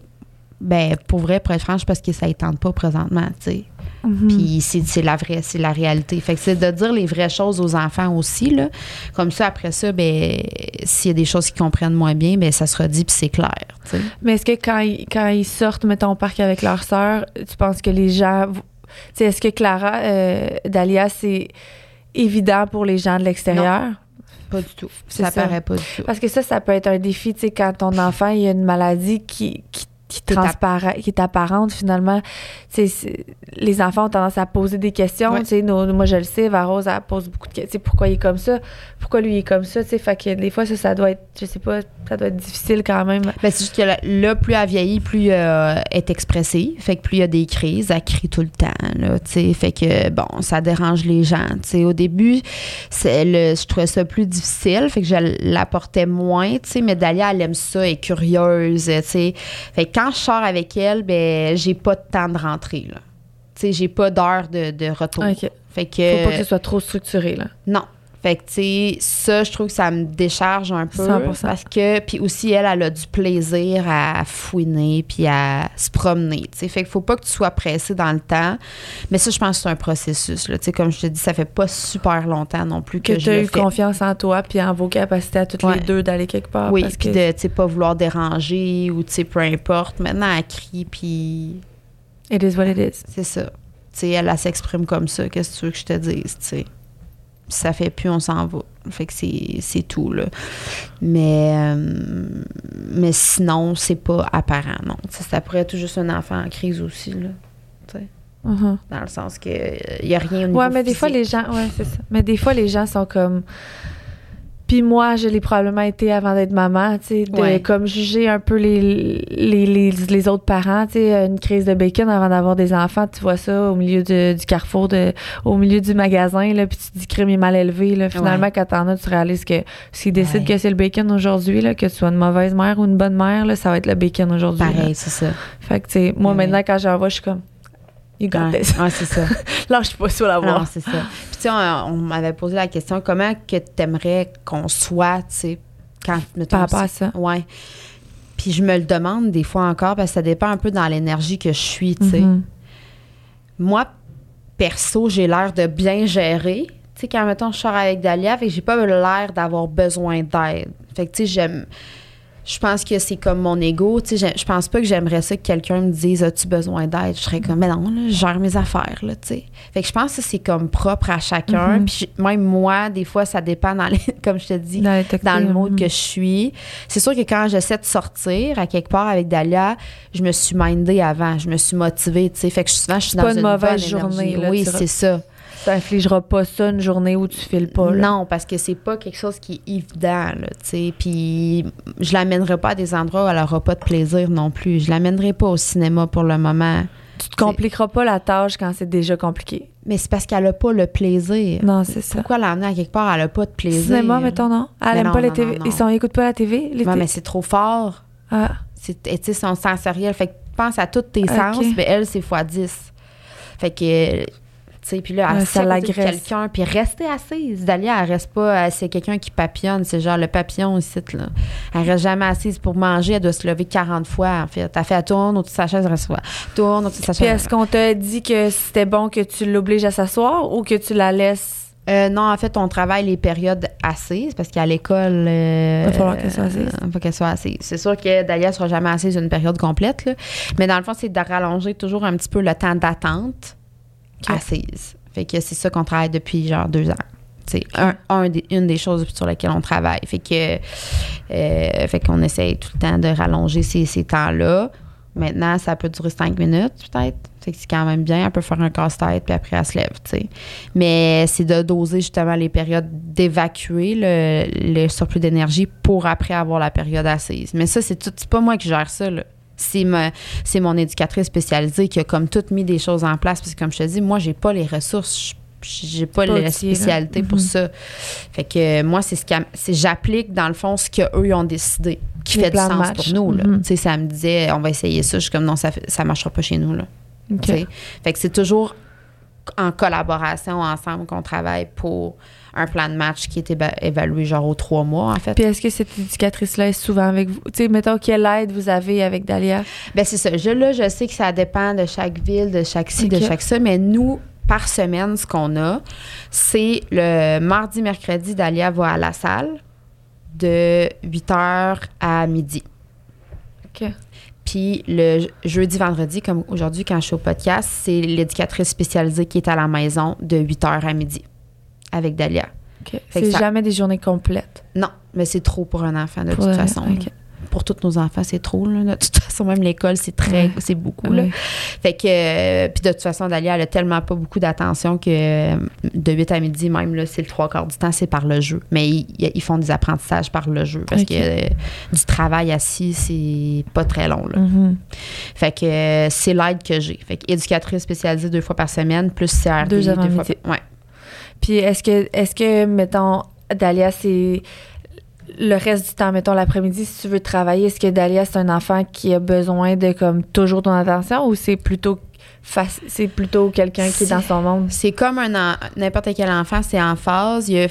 Ben, pour vrai, pour être franche, parce que ça ne tente pas présentement, tu sais. Mhm. Puis c'est la vraie, c'est la réalité. Fait que c'est de dire les vraies choses aux enfants aussi, là. Comme ça, après ça, ben, s'il y a des choses qu'ils comprennent moins bien, ben, ça sera dit, puis c'est clair. Mais est-ce que quand ils, quand ils sortent, mettons, au parc avec leur sœur, tu penses que les gens. Tu sais, est-ce que Clara, euh, Dalia, c'est évident pour les gens de l'extérieur? Pas du tout. Ça. paraît pas du tout. Parce que ça, ça peut être un défi, tu sais, quand ton enfant, il a une maladie qui, qui, qui, est transpara- qui est apparente, finalement. Les enfants ont tendance à poser des questions, Ouais. nos- moi, je le sais, Varose, elle pose beaucoup de questions. Pourquoi il est comme ça? Pourquoi lui, il est comme ça? Fait que des fois, ça, ça doit être, je sais pas, ça doit être difficile quand même. Ben, c'est juste que là, là, plus elle vieillit, plus euh, elle est expressive. Fait que plus il y a des crises, elle crie tout le temps. Là, fait que, bon, ça dérange les gens. Au début, c'est le, je trouvais ça plus difficile. Fait que je l'apportais moins. Mais Dalia, elle aime ça, elle est curieuse. Fait que quand je sors avec elle, ben, j'ai pas de temps de rentrer. Là. Tu sais, j'ai pas d'heure de, de retour. OK. Fait que. Faut pas que ce soit trop structuré, là. Non. Fait que, tu sais, ça, je trouve que ça me décharge un peu. 100%. Parce que, puis aussi, elle, elle a du plaisir à fouiner puis à se promener, tu sais. Fait qu'il faut pas que tu sois pressé dans le temps. Mais ça, je pense que c'est un processus, là. Tu sais, comme je te dis, ça fait pas super longtemps non plus que, Que je tu as le eu fais. confiance en toi puis en vos capacités à toutes Ouais. les deux d'aller quelque part. Oui, parce puis que de, tu sais, pas vouloir déranger ou, tu sais, peu importe. Maintenant, elle crie, puis It is what it is. c'est ça. Tu sais, elle, elle s'exprime comme ça. Qu'est-ce que tu veux que je te dise, tu sais? Ça fait plus, on s'en va. Fait que c'est c'est tout, là. Mais, euh, mais sinon, c'est pas apparent, non. Ça pourrait être juste un enfant en crise aussi, là. Tu sais, Mhm. dans le sens que il y a rien au niveau Ouais, mais des fois, les gens. Ouais, c'est ça. Mais des fois, les gens sont comme. Puis moi, je l'ai probablement été avant d'être maman, tu sais, de Ouais. comme juger un peu les, les, les, les autres parents, tu sais, une crise de bacon avant d'avoir des enfants, tu vois ça au milieu de- du carrefour, de, au milieu du magasin, là, puis tu te dis crime est mal élevé, là. Finalement, Ouais. quand t'en as, tu réalises que s'ils décident Ouais. que c'est le bacon aujourd'hui, là, que tu sois une mauvaise mère ou une bonne mère, là, ça va être le bacon aujourd'hui. Pareil, c'est ça. Fait que, tu sais, moi, maintenant, quand j'en vois, je suis comme, you got Ouais, this. Ouais, c'est ça. <laughs> Lâche pas sur la Non, voie. c'est ça. Puis, tu sais, on, on m'avait posé la question comment que t'aimerais qu'on soit, tu sais, quand, mettons, Par rapport à ça. Ouais. Puis je me le demande des fois encore parce que ça dépend un peu dans l'énergie que je suis, tu sais. Mhm. Moi, perso, j'ai l'air de bien gérer. Tu sais, quand, mettons, je sors avec Dalia, fait que j'ai pas l'air d'avoir besoin d'aide. Fait que, tu sais, j'aime... Je pense que c'est comme mon ego. Tu sais, je pense pas que j'aimerais ça que quelqu'un me dise As-tu besoin d'aide? Je serais comme Mais non, là, je gère mes affaires, là, tu sais. Fait que je pense que c'est comme propre à chacun. Mhm. Puis même moi, des fois, ça dépend, dans les, <laughs> comme je te dis, Dans, dans le mode mhm. que je suis. C'est sûr que quand j'essaie de sortir à quelque part avec Dalia, je me suis mindée avant, je me suis motivée, tu sais. Fait que souvent, je suis dans pas une mauvaise bonne journée, là, Oui, c'est ça. Tu n'infligeras pas ça une journée où tu files pas. là. Non, parce que c'est pas quelque chose qui est évident, là, tu sais. Puis je l'amènerai pas à des endroits où elle aura pas de plaisir non plus. Je l'amènerai pas au cinéma pour le moment. Tu te compliqueras pas la tâche quand c'est déjà compliqué. Mais c'est parce qu'elle a pas le plaisir. Non, c'est ça. Pourquoi l'emmener à quelque part, elle a pas de plaisir? Cinéma, mettons, non? Elle Mais aime non, pas les non, TV. non, non. Ils sont, ils écoutent pas la TV? Les té- mais c'est trop fort. Ah, C'est, tu sais, son sensoriel. Fait que pense à tous tes Ok. sens, mais elle, c'est x 10. Fait que, puis là, assis ça l'agresse. quelqu'un, puis rester assise. Dalia, elle reste pas, elle- c'est quelqu'un qui papillonne, c'est genre le papillon ici, là. Elle reste jamais assise pour manger, elle doit se lever 40 fois, en fait. Elle fait, elle tourne autour de sa chaise, elle reste. Tourne autour de sa Puis chaise. est-ce qu'on t'a dit que c'était bon que tu l'obliges à s'asseoir ou que tu la laisses? Euh, non, en fait, on travaille les périodes assises parce qu'à l'école. euh, Va falloir qu'elle soit assise. euh, faut qu'elle soit assise. C'est sûr que Dalia sera jamais assise une période complète, là. mais dans le fond, c'est de rallonger toujours un petit peu le temps d'attente Assise. Fait que c'est ça qu'on travaille depuis genre deux ans. C'est un, une des choses sur lesquelles on travaille. Fait que euh, fait qu'on essaye tout le temps de rallonger ces, ces temps-là. Maintenant, ça peut durer cinq minutes, peut-être. Fait c'est quand même bien. Elle peut faire un casse-tête, puis après, elle se lève. Mais c'est de doser justement les périodes d'évacuer le, le surplus d'énergie pour après avoir la période assise. Mais ça, c'est tout. C'est pas moi qui gère ça, là. C'est, ma- c'est mon éducatrice spécialisée qui a comme tout mis des choses en place. Parce que comme je te dis, moi, j'ai pas les ressources. Je- J'ai pas, pas la là. spécialité pour Mhm. ça. Fait que moi, c'est ce c'est j'applique dans le fond ce qu'eux ont décidé, qui Les fait du sens match. pour nous. Là. Mhm. Tu sais, ça me disait, on va essayer ça. Je suis comme non, ça, ça marchera pas chez nous. Là. Fait que c'est toujours en collaboration ensemble qu'on travaille pour un plan de match qui est évalué genre aux trois mois, en fait. Puis est-ce que cette éducatrice-là est souvent avec vous? Tu sais, mettons, quelle aide vous avez avec Dalia? Ben c'est ça. Je, là, je sais que ça dépend de chaque ville, de chaque ci, de Ok. chaque ça, mais nous, par semaine, ce qu'on a, c'est le mardi, mercredi, Dalia va à la salle de 8h à midi. OK. Puis le je- jeudi, vendredi, comme aujourd'hui, quand je suis au podcast, c'est l'éducatrice spécialisée qui est à la maison de 8h à midi avec Dalia. OK. Fait C'est ça- jamais des journées complètes? Non, mais c'est trop pour un enfant de Pour toute façon. Pour tous nos enfants, c'est trop. Là. De toute façon, même l'école, c'est très, Ouais. c'est beaucoup. Là. Fait que, euh, puis de toute façon, Dalia, elle a tellement pas beaucoup d'attention que euh, de 8 à midi, même, là, c'est le trois quarts du temps, c'est par le jeu. Mais ils, ils font des apprentissages par le jeu parce que euh, du travail assis, c'est pas très long. Là. Mhm. Fait que c'est l'aide que j'ai. Fait que éducatrice spécialisée deux fois par semaine, plus CRD Deux avant fois par- Ouais. Puis est-ce que, est-ce que, mettons, Dalia, c'est le reste du temps, mettons l'après-midi, si tu veux travailler, est-ce que Dalia, c'est un enfant qui a besoin de comme toujours ton attention ou c'est plutôt c'est plutôt quelqu'un qui est dans son monde? C'est comme un n'importe quel enfant, c'est en phase. Il y a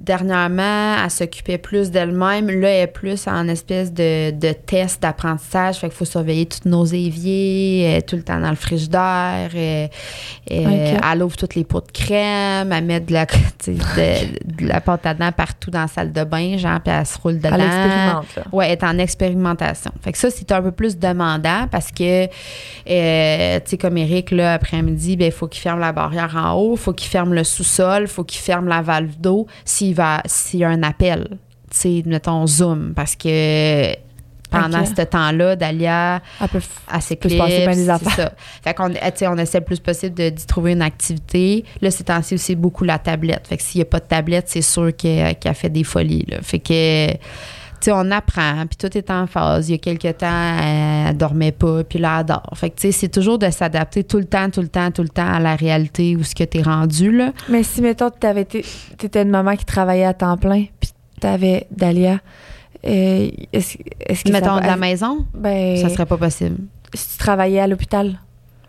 dernièrement, elle s'occupait plus d'elle-même. Là, elle est plus en espèce de, de test d'apprentissage. Fait qu'il faut surveiller tous nos éviers, elle tout le temps dans le frigidaire. Elle, elle- Ok. elle ouvre toutes les pots de crème, elle met de la, <laughs> de, de la pâte à dents partout dans la salle de bain, genre, puis elle se roule dedans. Elle expérimente, là. Ouais, est en expérimentation. Fait que ça, c'est un peu plus demandant parce que, euh, tu sais, comme Eric, là, après-midi, ben, il faut qu'il ferme la barrière en haut, il faut qu'il ferme le sous-sol, il faut qu'il ferme la valve d'eau s'il y a un appel, tu sais, mettons Zoom, parce que pendant ce temps-là, Dalia, Elle peut elle s'éclipse, c'est ça. Fait qu'on, on essaie le plus possible de, d'y trouver une activité. Là, c'est temps-ci aussi beaucoup la tablette. Fait que s'il n'y a pas de tablette, c'est sûr qu'elle, qu'elle fait des folies, là. Fait que... Tu sais, on apprend, puis tout est en phase. Il y a quelques temps, elle, elle dormait pas, puis là, elle dort. Fait que, tu sais, c'est toujours de s'adapter tout le temps, tout le temps, tout le temps à la réalité où ce que t'es rendu, là. Mais si, mettons, t'avais été, t'étais une maman qui travaillait à temps plein, puis t'avais Dalia, euh, est-ce, est-ce que Mettons ça, de la maison, ben, ça serait pas possible. si tu travaillais à l'hôpital,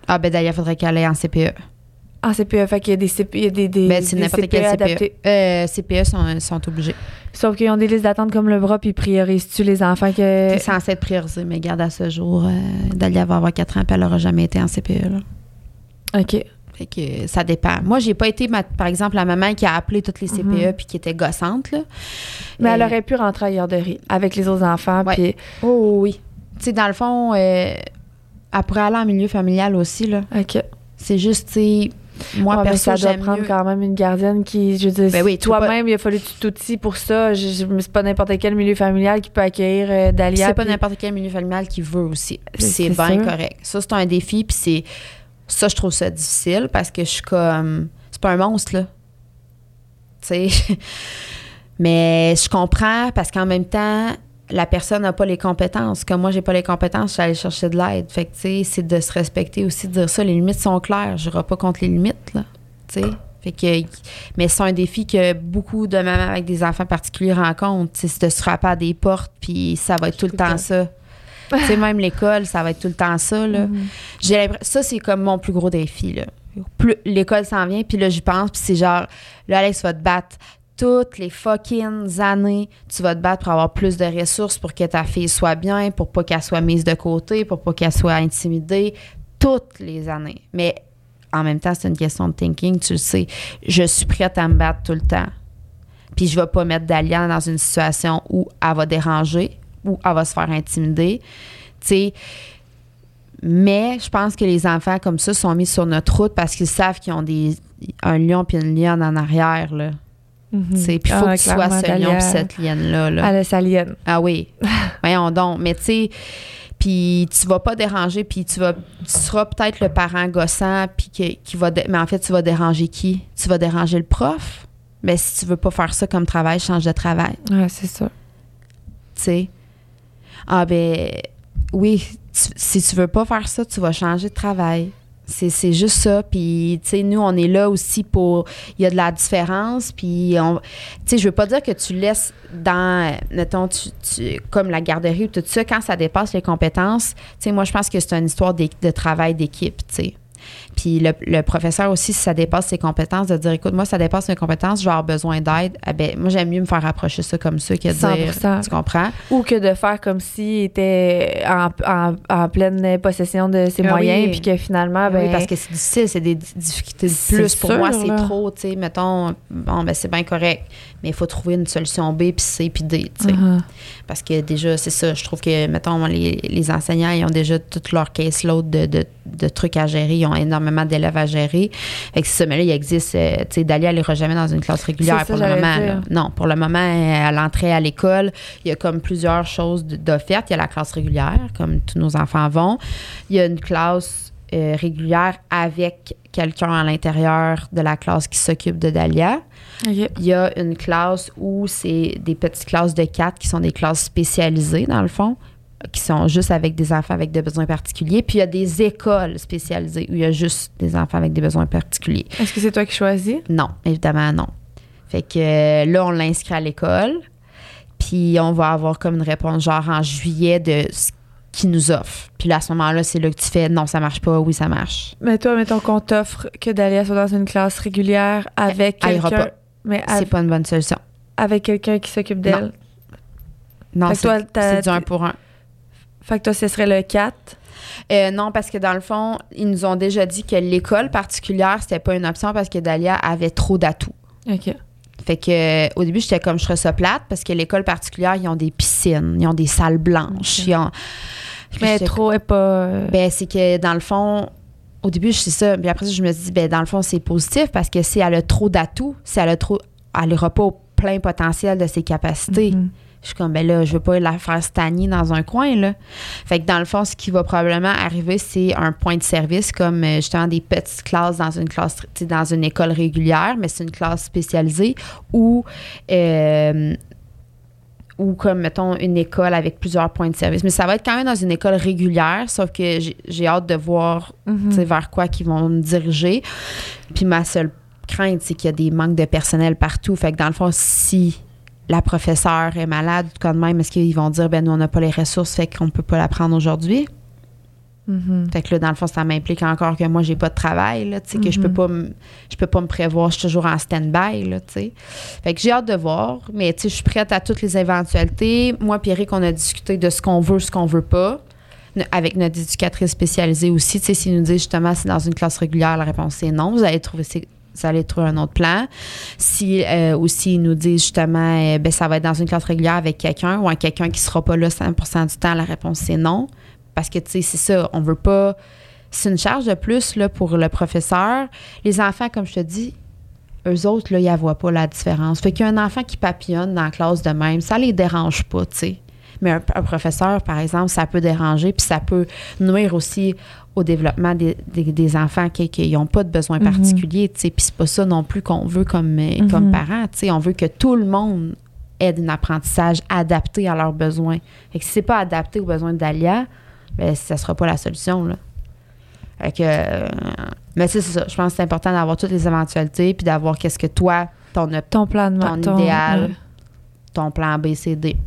Ah, ben il faudrait qu'elle aille en CPE. En CPE, fait qu'il y a des CPE, des, des, Ben, c'est n'importe quel CPE. adaptés. Euh, CPE sont, sont obligés. Sauf qu'ils ont des listes d'attente comme le bras, puis ils priorisent-tu les enfants que. C'est censé être priorisé, mais garde à ce jour, euh, Dalia va avoir 4 ans, puis elle n'aura jamais été en CPE. Là. OK. Fait que ça dépend. Moi, j'ai pas été, ma- par exemple, la maman qui a appelé toutes les CPE Mhm. puis qui était gossante. Là. Mais elle aurait pu rentrer à garderie avec les autres enfants, Ouais. puis. Oh oui. Tu sais, dans le fond, euh, elle pourrait aller en milieu familial aussi. Là. OK. C'est juste, tu moi, mais perso, ça doit prendre mieux. quand même une gardienne qui, je veux dire, Ben oui, toi-même, il a fallu que tu t'outilles pour ça. Je, je- c'est pas n'importe quel milieu familial qui peut accueillir euh, Dalia. c'est pas puis- n'importe quel milieu familial qui veut aussi. Puis C'est- bien sûr. correct. Ça, c'est un défi. Puis c'est. Ça, je trouve ça difficile parce que je suis comme. C'est pas un monstre, là. Tu sais? <laughs> Mais je comprends parce qu'en même temps, la personne n'a pas les compétences. Comme moi, j'ai pas les compétences, je suis allée chercher de l'aide. Fait que, tu sais, c'est de se respecter aussi, de dire ça. Les limites sont claires. Je n'irai pas contre les limites, là. Tu sais? Fait que, mais c'est un défi que beaucoup de mamans avec des enfants particuliers rencontrent. C'est de se frapper à des portes, puis ça va être tout le temps ça. tu sais, même l'école, ça va être tout le temps ça, là. Mhm. J'ai l'impression, ça, c'est comme mon plus gros défi, là. L'école s'en vient, puis là, j'y pense, puis c'est genre, là, Alex va te battre toutes les fucking années, tu vas te battre pour avoir plus de ressources pour que ta fille soit bien, pour pas qu'elle soit mise de côté, pour pas qu'elle soit intimidée, toutes les années. Mais en même temps, c'est une question de thinking, tu le sais. Je suis prête à me battre tout le temps. Puis je vais pas mettre Dalia dans une situation où elle va déranger, où elle va se faire intimider. Tu mais je pense que les enfants comme ça sont mis sur notre route parce qu'ils savent qu'ils ont des, un lion puis une lionne en arrière, là. Mhm. Puis il faut Ah, que tu sois ce lion puis cette lienne-là. là. Elle a sa lienne. Ah oui. <laughs> Voyons donc. Mais tu sais, puis tu vas pas déranger, puis tu vas, tu seras peut-être le parent gossant, puis qui, qui va, mais en fait, tu vas déranger qui? Tu vas déranger le prof? Mais si tu veux pas faire ça comme travail, change de travail, Ouais, c'est ça. tu sais. Ah ben, oui, tu- si tu veux pas faire ça, tu vas changer de travail. C'est, juste ça. Puis, tu sais, nous, on est là aussi pour. Il y a de la différence. Puis, on. Tu sais, je veux pas dire que tu laisses dans. Mettons, tu, comme la garderie ou tout ça, quand ça dépasse les compétences, tu sais, moi, je pense que c'est une histoire d'é- de travail d'équipe, tu sais. Puis le, le professeur aussi, si ça dépasse ses compétences, de dire écoute, moi, ça dépasse mes compétences, je vais avoir besoin d'aide. Ah ben, moi, j'aime mieux me faire approcher ça comme ça que de dire. 100%. Tu comprends? Ou que de faire comme s'il était en, en- en pleine possession de ses Ah moyens, puis que finalement, ben, oui, parce que c'est difficile, c'est des di- difficultés de plus. Pour sûr, moi, c'est trop, tu sais, mettons, bon, ben c'est bien correct, mais il faut trouver une solution B, puis C, puis D, tu sais. Uh-huh. Parce que déjà, c'est ça, je trouve que, mettons, les, les enseignants, ils ont déjà toute leur caseload de, de, de trucs à gérer, ils ont énormément d'élèves à gérer. Fait que c'est ça, mais là, il existe, euh, tu sais, Dalia, elle n'ira jamais dans une classe régulière ça, pour le moment. là. Non, pour le moment, à l'entrée à l'école, il y a comme plusieurs choses d'offertes. Il y a la classe régulière, comme tous nos enfants vont. Il y a une classe euh, régulière avec quelqu'un à l'intérieur de la classe qui s'occupe de Dalia. OK. Il y a une classe où c'est des petites classes de quatre qui sont des classes spécialisées, dans le fond, qui sont juste avec des enfants avec des besoins particuliers. Puis il y a des écoles spécialisées où il y a juste des enfants avec des besoins particuliers. Est-ce que c'est toi qui choisis? Non, évidemment, non. Fait que euh, là, on l'inscrit à l'école. Puis on va avoir comme une réponse genre en juillet de ce qu'ils nous offrent. Puis là, à ce moment-là, c'est là que tu fais non, ça marche pas, oui, ça marche. Mais toi, mettons qu'on t'offre que Dalia soit dans une classe régulière avec quelqu'un. pas. Mais C'est pas une bonne solution. avec quelqu'un qui s'occupe d'elle. Non, t'as- c'est du un pour un. Fait que toi, ce serait le 4. Euh, non, parce que dans le fond, ils nous ont déjà dit que l'école particulière, c'était pas une option parce que Dalia avait trop d'atouts. OK. Fait que euh, au début, j'étais comme je serais ça plate parce que l'école particulière, ils ont des piscines, ils ont des salles blanches, Ok. ils ont. Mais trop est pas. euh, Ben, c'est que dans le fond, au début, c'est ça. Puis après, ça, je me dis, ben, dans le fond, c'est positif parce que si elle a trop d'atouts, si elle a trop. Elle n'aura pas au plein potentiel de ses capacités. mhm. Je suis comme, ben là, je veux pas la faire stagner dans un coin, là. Fait que dans le fond, ce qui va probablement arriver, c'est un point de service comme euh, justement des petites classes dans une classe, tu sais, dans une école régulière, mais c'est une classe spécialisée ou. euh, ou comme, mettons, une école avec plusieurs points de service. Mais ça va être quand même dans une école régulière, sauf que j'ai- hâte de voir Mhm. sais, vers quoi qu'ils vont me diriger. Puis ma seule crainte, c'est qu'il y a des manques de personnel partout. Fait que dans le fond, si la professeure est malade, comme même, est-ce qu'ils vont dire, ben nous, on n'a pas les ressources, fait qu'on peut pas la prendre aujourd'hui? Mhm. Fait que là, dans le fond, ça m'implique encore que moi, j'ai pas de travail, là, tu sais, que je peux Mhm. pas me- je peux pas me prévoir, je suis toujours en stand-by, là, tu sais. Fait que j'ai hâte de voir, mais tu sais, je suis prête à toutes les éventualités. Moi, Pierrick, on a discuté de ce qu'on veut, ce qu'on veut pas. Ne- Avec notre éducatrice spécialisée aussi, tu sais, s'ils nous disent justement c'est dans une classe régulière, la réponse c'est non. Vous allez trouver, c'est- vous allez trouver un autre plan. Si euh, aussi ils nous disent justement, euh, ben, ça va être dans une classe régulière avec quelqu'un ou un quelqu'un qui sera pas là 100% du temps, la réponse c'est non. Parce que, tu sais, c'est ça, on veut pas. C'est une charge de plus là, pour le professeur. Les enfants, comme je te dis, eux autres, là, ils ne voient pas la différence. Fait qu'il y a un enfant qui papillonne dans la classe de même, ça les dérange pas, tu sais. Mais un, un professeur, par exemple, ça peut déranger, puis ça peut nuire aussi au développement des, des- des enfants qui n'ont pas de besoins Mhm. particuliers, tu sais. Puis c'est pas ça non plus qu'on veut comme, euh, Mhm. comme parents. On veut que tout le monde ait un apprentissage adapté à leurs besoins. Fait que si c'est pas adapté aux besoins d'Alia, ben, ça sera pas la solution, là. Fait que, euh, mais c'est ça. Je pense que c'est important d'avoir toutes les éventualités puis d'avoir qu'est-ce que toi, ton, Ton plan de ton ton- idéal, ton plan B, C, D.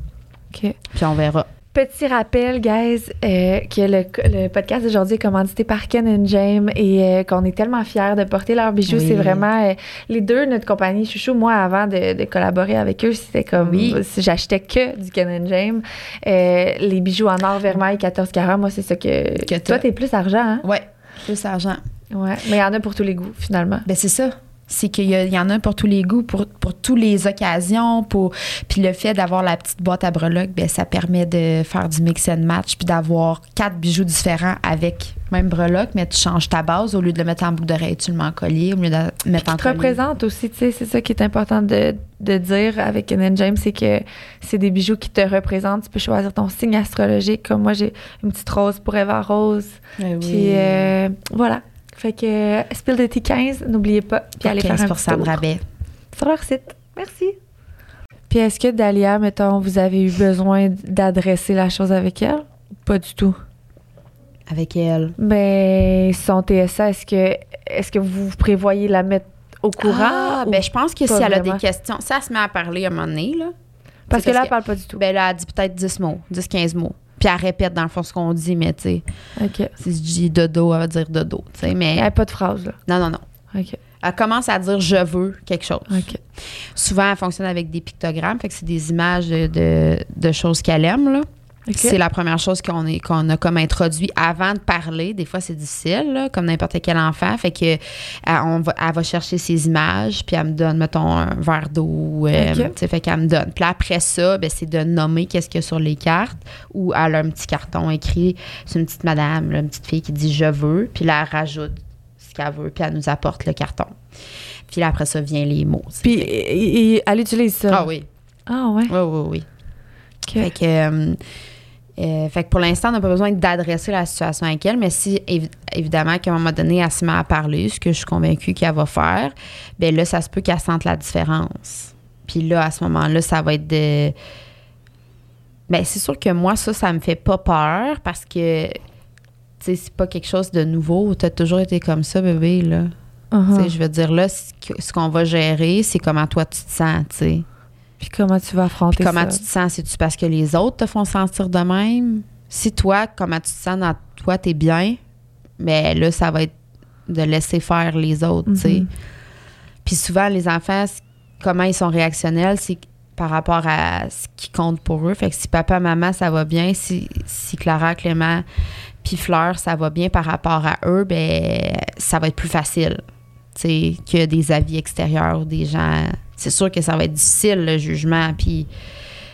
Puis on verra. Petit rappel, guys, euh, que le, le podcast d'aujourd'hui est commandité par Ken and James et euh, qu'on est tellement fiers de porter leurs bijoux. Oui. C'est vraiment euh, les deux, notre compagnie chouchou. Moi, avant de, de collaborer avec eux, c'était comme Oui. si j'achetais que du Ken and James. Euh, les bijoux en or, vermeil, 14 carats, moi, c'est ça que. Que toi, t'es plus argent, hein? Ouais. Plus argent. Ouais. Mais il y en a pour tous les goûts, finalement. Ben c'est ça. C'est qu'il y, y en a pour tous les goûts, pour, pour toutes les occasions. Pour, puis le fait d'avoir la petite boîte à breloques, ben, ça permet de faire du mix and match puis d'avoir quatre bijoux différents avec même breloque, mais tu changes ta base. Au lieu de le mettre en boucle d'oreille, tu le mets en collier. Au lieu de le mettre en te collier. représente aussi, tu sais, c'est ça qui est important de, de dire avec N James, c'est que c'est des bijoux qui te représentent. Tu peux choisir ton signe astrologique. Comme moi, j'ai une petite rose pour Eva Rose. Eh oui. Puis euh, voilà. Fait que euh, Spill de T15, n'oubliez pas. Puis allez faire un 15 petit de tour rabais. sur leur site. Merci. Puis est-ce que Dalia, mettons, vous avez eu besoin d'adresser la chose avec elle? Pas du tout? Avec elle. Ben, son TSA, est-ce que, est-ce que vous prévoyez la mettre au courant? Ah, ben, je pense que si elle a vraiment? des questions, ça se met à parler à un moment donné, là. parce que c'est là, parce elle parle pas du tout. Ben là, elle dit peut-être 10 mots, 10-15 mots. Puis elle répète dans le fond ce qu'on dit, mais tu sais, OK. si je dis dodo, elle va dire dodo, tu sais, mais n'y a pas de phrase, là. non, non, non. OK. Elle commence à dire je veux quelque chose. OK. Souvent, elle fonctionne avec des pictogrammes, fait que c'est des images de, de, de choses qu'elle aime, là. C'est la première chose qu'on est qu'on a comme introduit avant de parler. Des fois, c'est difficile, là, comme n'importe quel enfant. Fait que elle, on va, elle va chercher ses images, puis elle me donne, mettons, un verre d'eau. euh, Ok. tu sais, Fait qu'elle me donne. Puis après ça, ben, c'est de nommer qu'est-ce qu'il y a sur les cartes. Ou elle a un petit carton écrit. C'est une petite madame, là, une petite fille qui dit je veux. Puis là, elle rajoute ce qu'elle veut, puis elle nous apporte le carton. Puis là, après ça, vient les mots. Puis, et- et- elle utilise ça? ah oui. Ah, ouais. Oui, oui, oui. OK. Fait que, euh, euh, fait que pour l'instant, on n'a pas besoin d'adresser la situation avec elle, mais si évi- évidemment qu'à un moment donné, elle se met à parler, ce que je suis convaincue qu'elle va faire, ben là, ça se peut qu'elle sente la différence. Puis là, à ce moment-là, ça va être de. Ben, c'est sûr que moi, ça, ça me fait pas peur parce que, tu sais, c'est pas quelque chose de nouveau. Tu as toujours été comme ça, bébé, là. Tu sais, je veux dire, là, ce qu'on va gérer, c'est comment toi tu te sens, tu sais. Puis comment tu vas affronter Puis comment ça? tu te sens? C'est-tu parce que les autres te font sentir de même? Si toi, comment tu te sens dans toi, t'es bien, mais là, ça va être de laisser faire les autres, tu sais. Mhm. Puis souvent, les enfants, comment ils sont réactionnels, c'est par rapport à ce qui compte pour eux. Fait que si papa, maman, ça va bien, si, si Clara, Clément, puis Fleur, ça va bien par rapport à eux, ben ça va être plus facile. Que des avis extérieurs ou des gens. C'est sûr que ça va être difficile, le jugement. Puis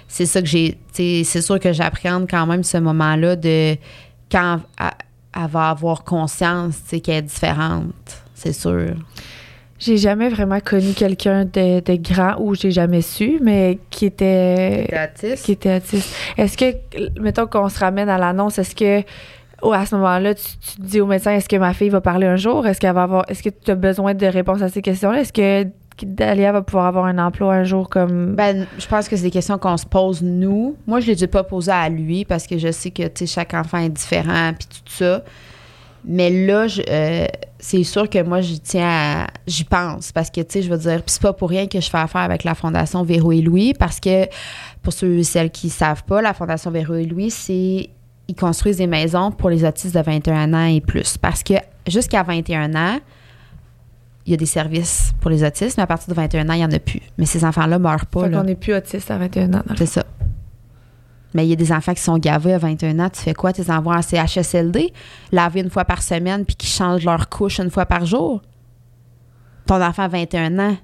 c'est ça que j'ai. C'est sûr que j'appréhende quand même ce moment-là de quand elle, elle va avoir conscience qu'elle est différente. C'est sûr. J'ai jamais vraiment connu quelqu'un de, de grand ou j'ai jamais su, mais qui était qui était autiste. Est-ce que, mettons qu'on se ramène à l'annonce, est-ce que oh, à ce moment-là, tu, tu te dis au médecin, est-ce que ma fille va parler un jour? Est-ce qu'elle va avoir, est-ce que tu as besoin de réponses à ces questions-là? Est-ce que Dalia va pouvoir avoir un emploi un jour comme. Ben, je pense que c'est des questions qu'on se pose nous. Moi, je ne les ai pas posées à lui parce que je sais que chaque enfant est différent puis tout ça. Mais là, je- euh, c'est sûr que moi, j'y tiens J'y pense parce que, tu sais, je veux dire, puis c'est pas pour rien que je fais affaire avec la Fondation Véro et Louis parce que, pour ceux et celles qui savent pas, la Fondation Véro et Louis, c'est. Ils construisent des maisons pour les autistes de 21 ans et plus. Parce que jusqu'à 21 ans, il y a des services pour les autistes, mais à partir de 21 ans, il n'y en a plus. Mais ces enfants-là meurent pas. Fait qu'on n'est plus autiste à 21 ans. C'est ça. Mais il y a des enfants qui sont gavés à 21 ans. Tu fais quoi? Tu les envoies en CHSLD, laver une fois par semaine, puis qui changent leur couche une fois par jour? Ton enfant a 21 ans.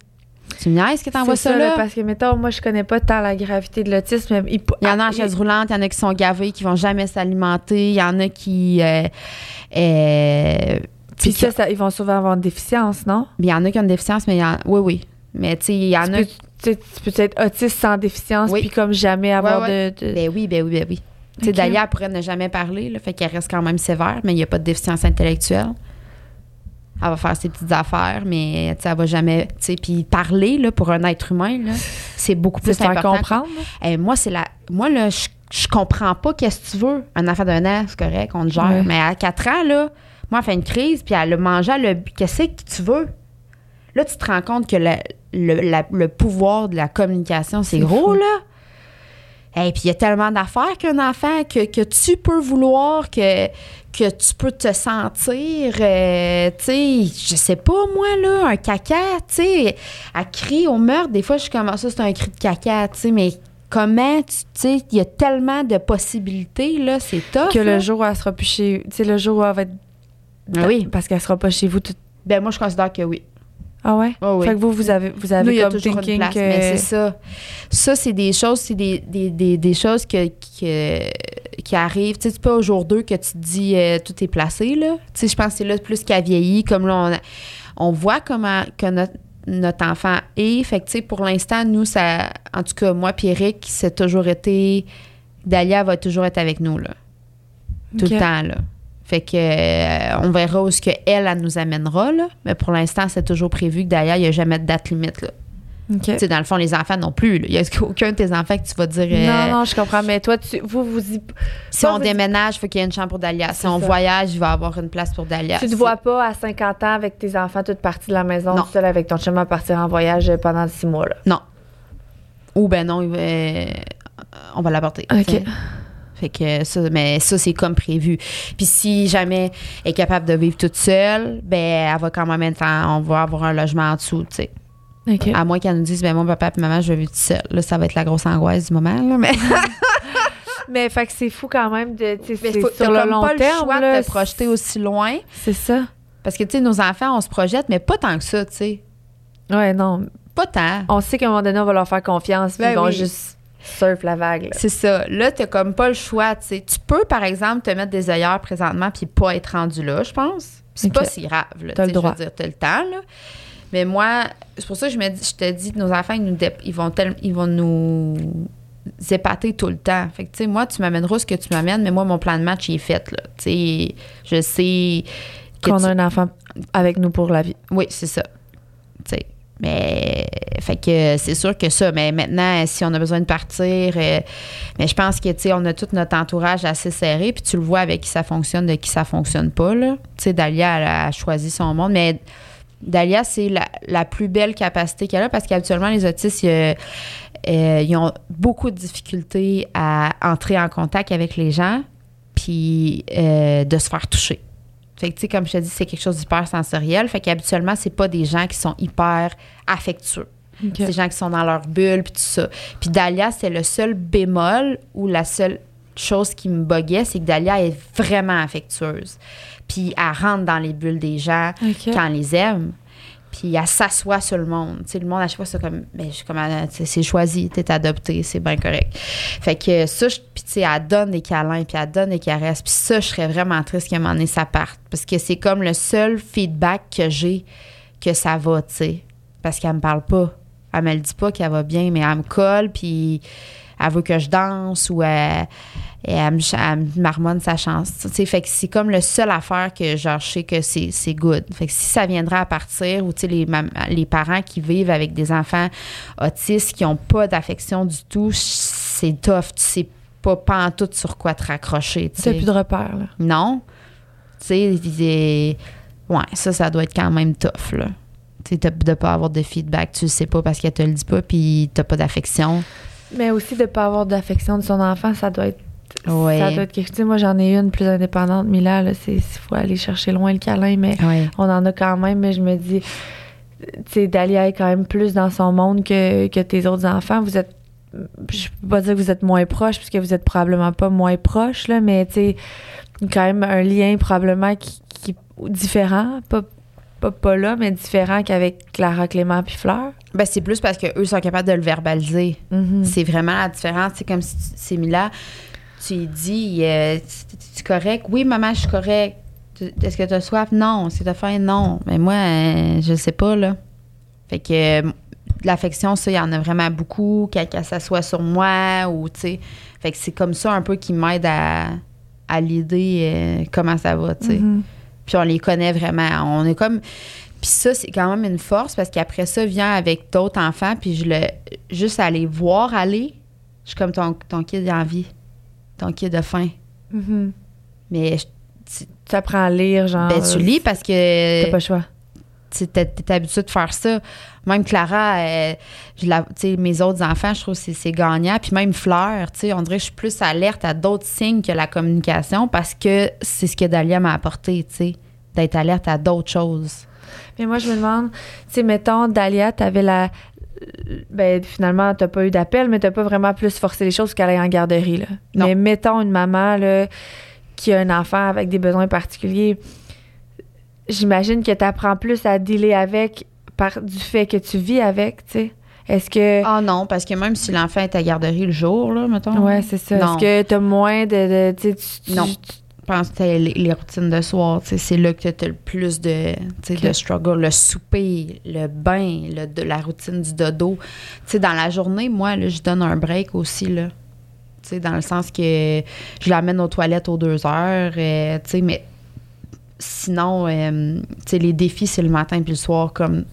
Tu me niaises que t'envoies C'est ça, là? Parce que, mettons, moi, je connais pas tant la gravité de l'autisme. mais Il, y en a en chaise roulante, il y en a qui sont gavés, qui vont jamais s'alimenter. Il y en a qui... euh, euh, Puis ça, ça, ils vont souvent avoir une déficience, non? il y en a qui ont une déficience, mais il y en, oui, oui. Mais tu sais, il y en tu, a... peux, tu, sais, tu peux être autiste sans déficience, Oui. puis comme jamais avoir Ouais, de. de- Ben oui, ben oui, ben oui. Tu sais, Ok. Dalia, elle pourrait ne jamais parler, là, fait qu'elle reste quand même sévère, mais il n'y a pas de déficience intellectuelle. Elle va faire ses petites affaires, mais tu sais, elle va jamais. Tu sais, puis parler, là, pour un être humain, là, c'est beaucoup plus important. comprendre? Eh, moi, c'est la. Moi, là, je, je comprends pas qu'est-ce que tu veux. Un enfant d'un an, c'est correct, on le gère. Ouais. Mais à 4 ans, là, moi, elle fait une crise, puis elle a mangé, elle bu. Qu'est-ce que tu veux? Là, tu te rends compte que la- le, la- le pouvoir de la communication, c'est C'est gros, fou. là. Et puis, il y a tellement d'affaires qu'un enfant que, que tu peux vouloir, que, que tu peux te sentir, euh, tu sais, je sais pas, moi, là, un caca, tu sais, elle crie au meurtre. Des fois, je suis comme, Ah, ça, c'est un cri de caca, tu sais, mais comment, tu sais, il y a tellement de possibilités, là, c'est tough. Que là. le jour où elle sera plus chez. Tu sais, le jour où elle va être. Ah oui. Parce qu'elle sera pas chez vous. tout- Ben, moi, je considère que oui. Ah ouais? Ah oui. Fait que vous, vous avez, vous Nous, avez il y a comme toujours une place, que... mais c'est ça. Ça, c'est des choses, c'est des, des, des, des choses que, que- qui arrivent. Tu sais, c'est pas au jour 2 que tu te dis euh, tout est placé, là. Tu sais, je pense que c'est là plus qu'à vieillir. Comme là, on, on voit comment que notre, notre enfant est. Fait que, tu sais, pour l'instant, nous, ça... En tout cas, moi, Pierrick, c'est toujours été... Dalia va toujours être avec nous, là. Tout le temps, là. Fait que euh, on verra où ce que elle, nous amènera, là. Mais pour l'instant, c'est toujours prévu que Dalia, il n'y a jamais de date limite, là. Dans le fond, les enfants non plus. là. Il n'y a aucun de tes enfants que tu vas dire. euh, Non, non, je comprends. Mais toi, tu, vous, vous y- Si toi, on vous- déménage, il faut qu'il y ait une chambre pour Dalia. Si on ça. voyage, il va y avoir une place pour Dalia. tu te C'est- vois pas à 50 ans avec tes enfants toutes parties de la maison, Non. seule avec ton chum à partir en voyage pendant six mois. Là? Non. Ou ben non, euh, on va l'apporter. OK. Fait que ça, mais ça, c'est comme prévu. Puis si jamais elle est capable de vivre toute seule, ben elle va quand même être en- on va avoir un logement en dessous, tu sais. À moins qu'elle nous dise, ben moi, papa et maman, je vais vivre toute seule. Là, ça va être la grosse angoisse du moment, là, mais. <laughs> Mais fait que c'est fou quand même de. Mais c'est faut, sur le long pas le terme. choix là, de te projeter aussi loin. C'est ça. Parce que, tu sais, nos enfants, on se projette, mais pas tant que ça, tu sais. Ouais, non. Pas tant. On sait qu'à un moment donné, on va leur faire confiance, puis Ben ils vont oui. juste surf la vague. C'est ça. Là, t'as comme pas le choix, tu peux, par exemple, te mettre des œillères présentement puis pas être rendu là, je pense. C'est Ok. pas si grave. T'as le droit. Je veux dire, t'as le temps, là. Mais moi, c'est pour ça que je, me dis, je te dis, nos enfants, ils, nous dép- ils, vont ils vont nous épater tout le temps. Fait que, tu sais, moi, tu m'amèneras ce que tu m'amènes, mais moi, mon plan de match, il est fait, là. Tu sais, je sais Qu'on tu- a un enfant avec nous pour la vie. Oui, c'est ça. Tu sais. Mais, fait que c'est sûr que ça. Mais maintenant, si on a besoin de partir, euh, mais je pense que, on a tout notre entourage assez serré, puis tu le vois avec qui ça fonctionne, de qui ça fonctionne pas, là. Tu sais, Dalia, elle a choisi son monde, mais Dalia, c'est la, la plus belle capacité qu'elle a parce qu'habituellement, les autistes, euh, ils ont beaucoup de difficultés à entrer en contact avec les gens, puis euh, de se faire toucher. Fait que, tu sais, comme je te dis, c'est quelque chose d'hyper sensoriel. Fait qu'habituellement, c'est pas des gens qui sont hyper affectueux. C'est des gens qui sont dans leur bulle, puis tout ça. Puis Dahlia, c'est le seul bémol ou la seule chose qui me boguait, c'est que Dahlia est vraiment affectueuse. Puis elle rentre dans les bulles des gens quand elle les aime. Puis elle s'assoit sur le monde. Le monde, à chaque fois, c'est comme, ben, je comme, ah, c'est choisi, t'es adopté, c'est bien correct. Fait que ça, je- puis tu sais, elle donne des câlins, puis elle donne des caresses. Puis ça, je serais vraiment triste qu'à un moment donné, ça parte. Parce que c'est comme le seul feedback que j'ai que ça va, tu sais. Parce qu'elle me parle pas. Elle me le dit pas qu'elle va bien, mais elle me colle, puis elle veut que je danse ou elle, et elle me, elle marmonne sa chance. Tu sais, fait que c'est comme le seul affaire que genre, je sais que c'est, c'est good. Fait que si ça viendrait à partir, ou tu sais, les, les parents qui vivent avec des enfants autistes qui n'ont pas d'affection du tout, c'est tough. Tu sais pas pantoute sur quoi te raccrocher. tu sais. plus de repères, là. Non. Tu sais, ouais, ça, ça doit être quand même tough, là. Tu sais, de pas avoir de feedback, tu le sais pas parce qu'elle te le dit pas, puis t'as pas d'affection. Mais aussi de ne pas avoir d'affection de son enfant, ça doit être. Ouais. Ça doit être quelque chose. Moi, j'en ai une plus indépendante, Mila. là, c'est- Il faut aller chercher loin le câlin, mais Ouais. on en a quand même. Mais je me dis, tu sais, Dalia est quand même plus dans son monde que, que tes autres enfants. Vous êtes. Je peux pas dire que vous êtes moins proches, puisque vous êtes probablement pas moins proches, là, mais tu sais, quand même un lien probablement qui, différent. Pas, pas, pas là, mais différent qu'avec Clara, Clément puis Fleur. Ben, c'est plus parce qu'eux sont capables de le verbaliser. Mhm. C'est vraiment la différence. C'est comme si c'est Mila, tu lui dis euh, Tu tu correct? Oui, maman, je suis correct. Est-ce que tu as soif? Non. Est-ce que tu as faim? Non. Mais moi, euh, je sais pas, là. Fait que euh, l'affection, ça, il y en a vraiment beaucoup. Qu'elle s'assoit sur moi ou, tu sais. Fait que c'est comme ça un peu qui m'aide à, à l'idée euh, comment ça va, tu sais. Mhm. Puis on les connaît vraiment. On est comme. Puis ça, c'est quand même une force parce qu'après ça, vient avec d'autres enfants. Puis je le. Juste à les voir aller, je suis comme ton, ton kid a envie. Ton kid a faim. Mhm. Mais tu, Tu apprends à lire, genre. ben, tu lis parce T'as pas que le choix. tu t'es habitué de faire ça. Même Clara, je la, tu sais, mes autres enfants, je trouve que c'est- c'est gagnant. Puis même Fleur, tu sais, on dirait que je suis plus alerte à d'autres signes que la communication parce que c'est ce que Dalia m'a apporté, tu sais, d'être alerte à d'autres choses. Mais moi, je me demande, tu sais, mettons, Dalia, t'avais la. Ben, finalement, t'as pas eu d'appel, mais t'as pas vraiment plus forcé les choses qu'elle est en garderie, là. Non. Mais mettons une maman, là, qui a un enfant avec des besoins particuliers. J'imagine que t'apprends plus à dealer avec par du fait que tu vis avec, tu sais? Est-ce que. Ah non, parce que même si l'enfant est à garderie le jour, là, mettons. Ouais, c'est ça. Est-ce que t'as moins de. de tu tu- Non. tu- pense que les, les routines de soir, c'est là que tu as le plus de, struggle. Le souper, le bain, le, de, la routine du dodo. Dans la journée, moi, là, je donne un break aussi, là. Dans le sens que je l'amène aux toilettes aux deux heures, euh, mais sinon, euh, les défis, c'est le matin puis le soir, comme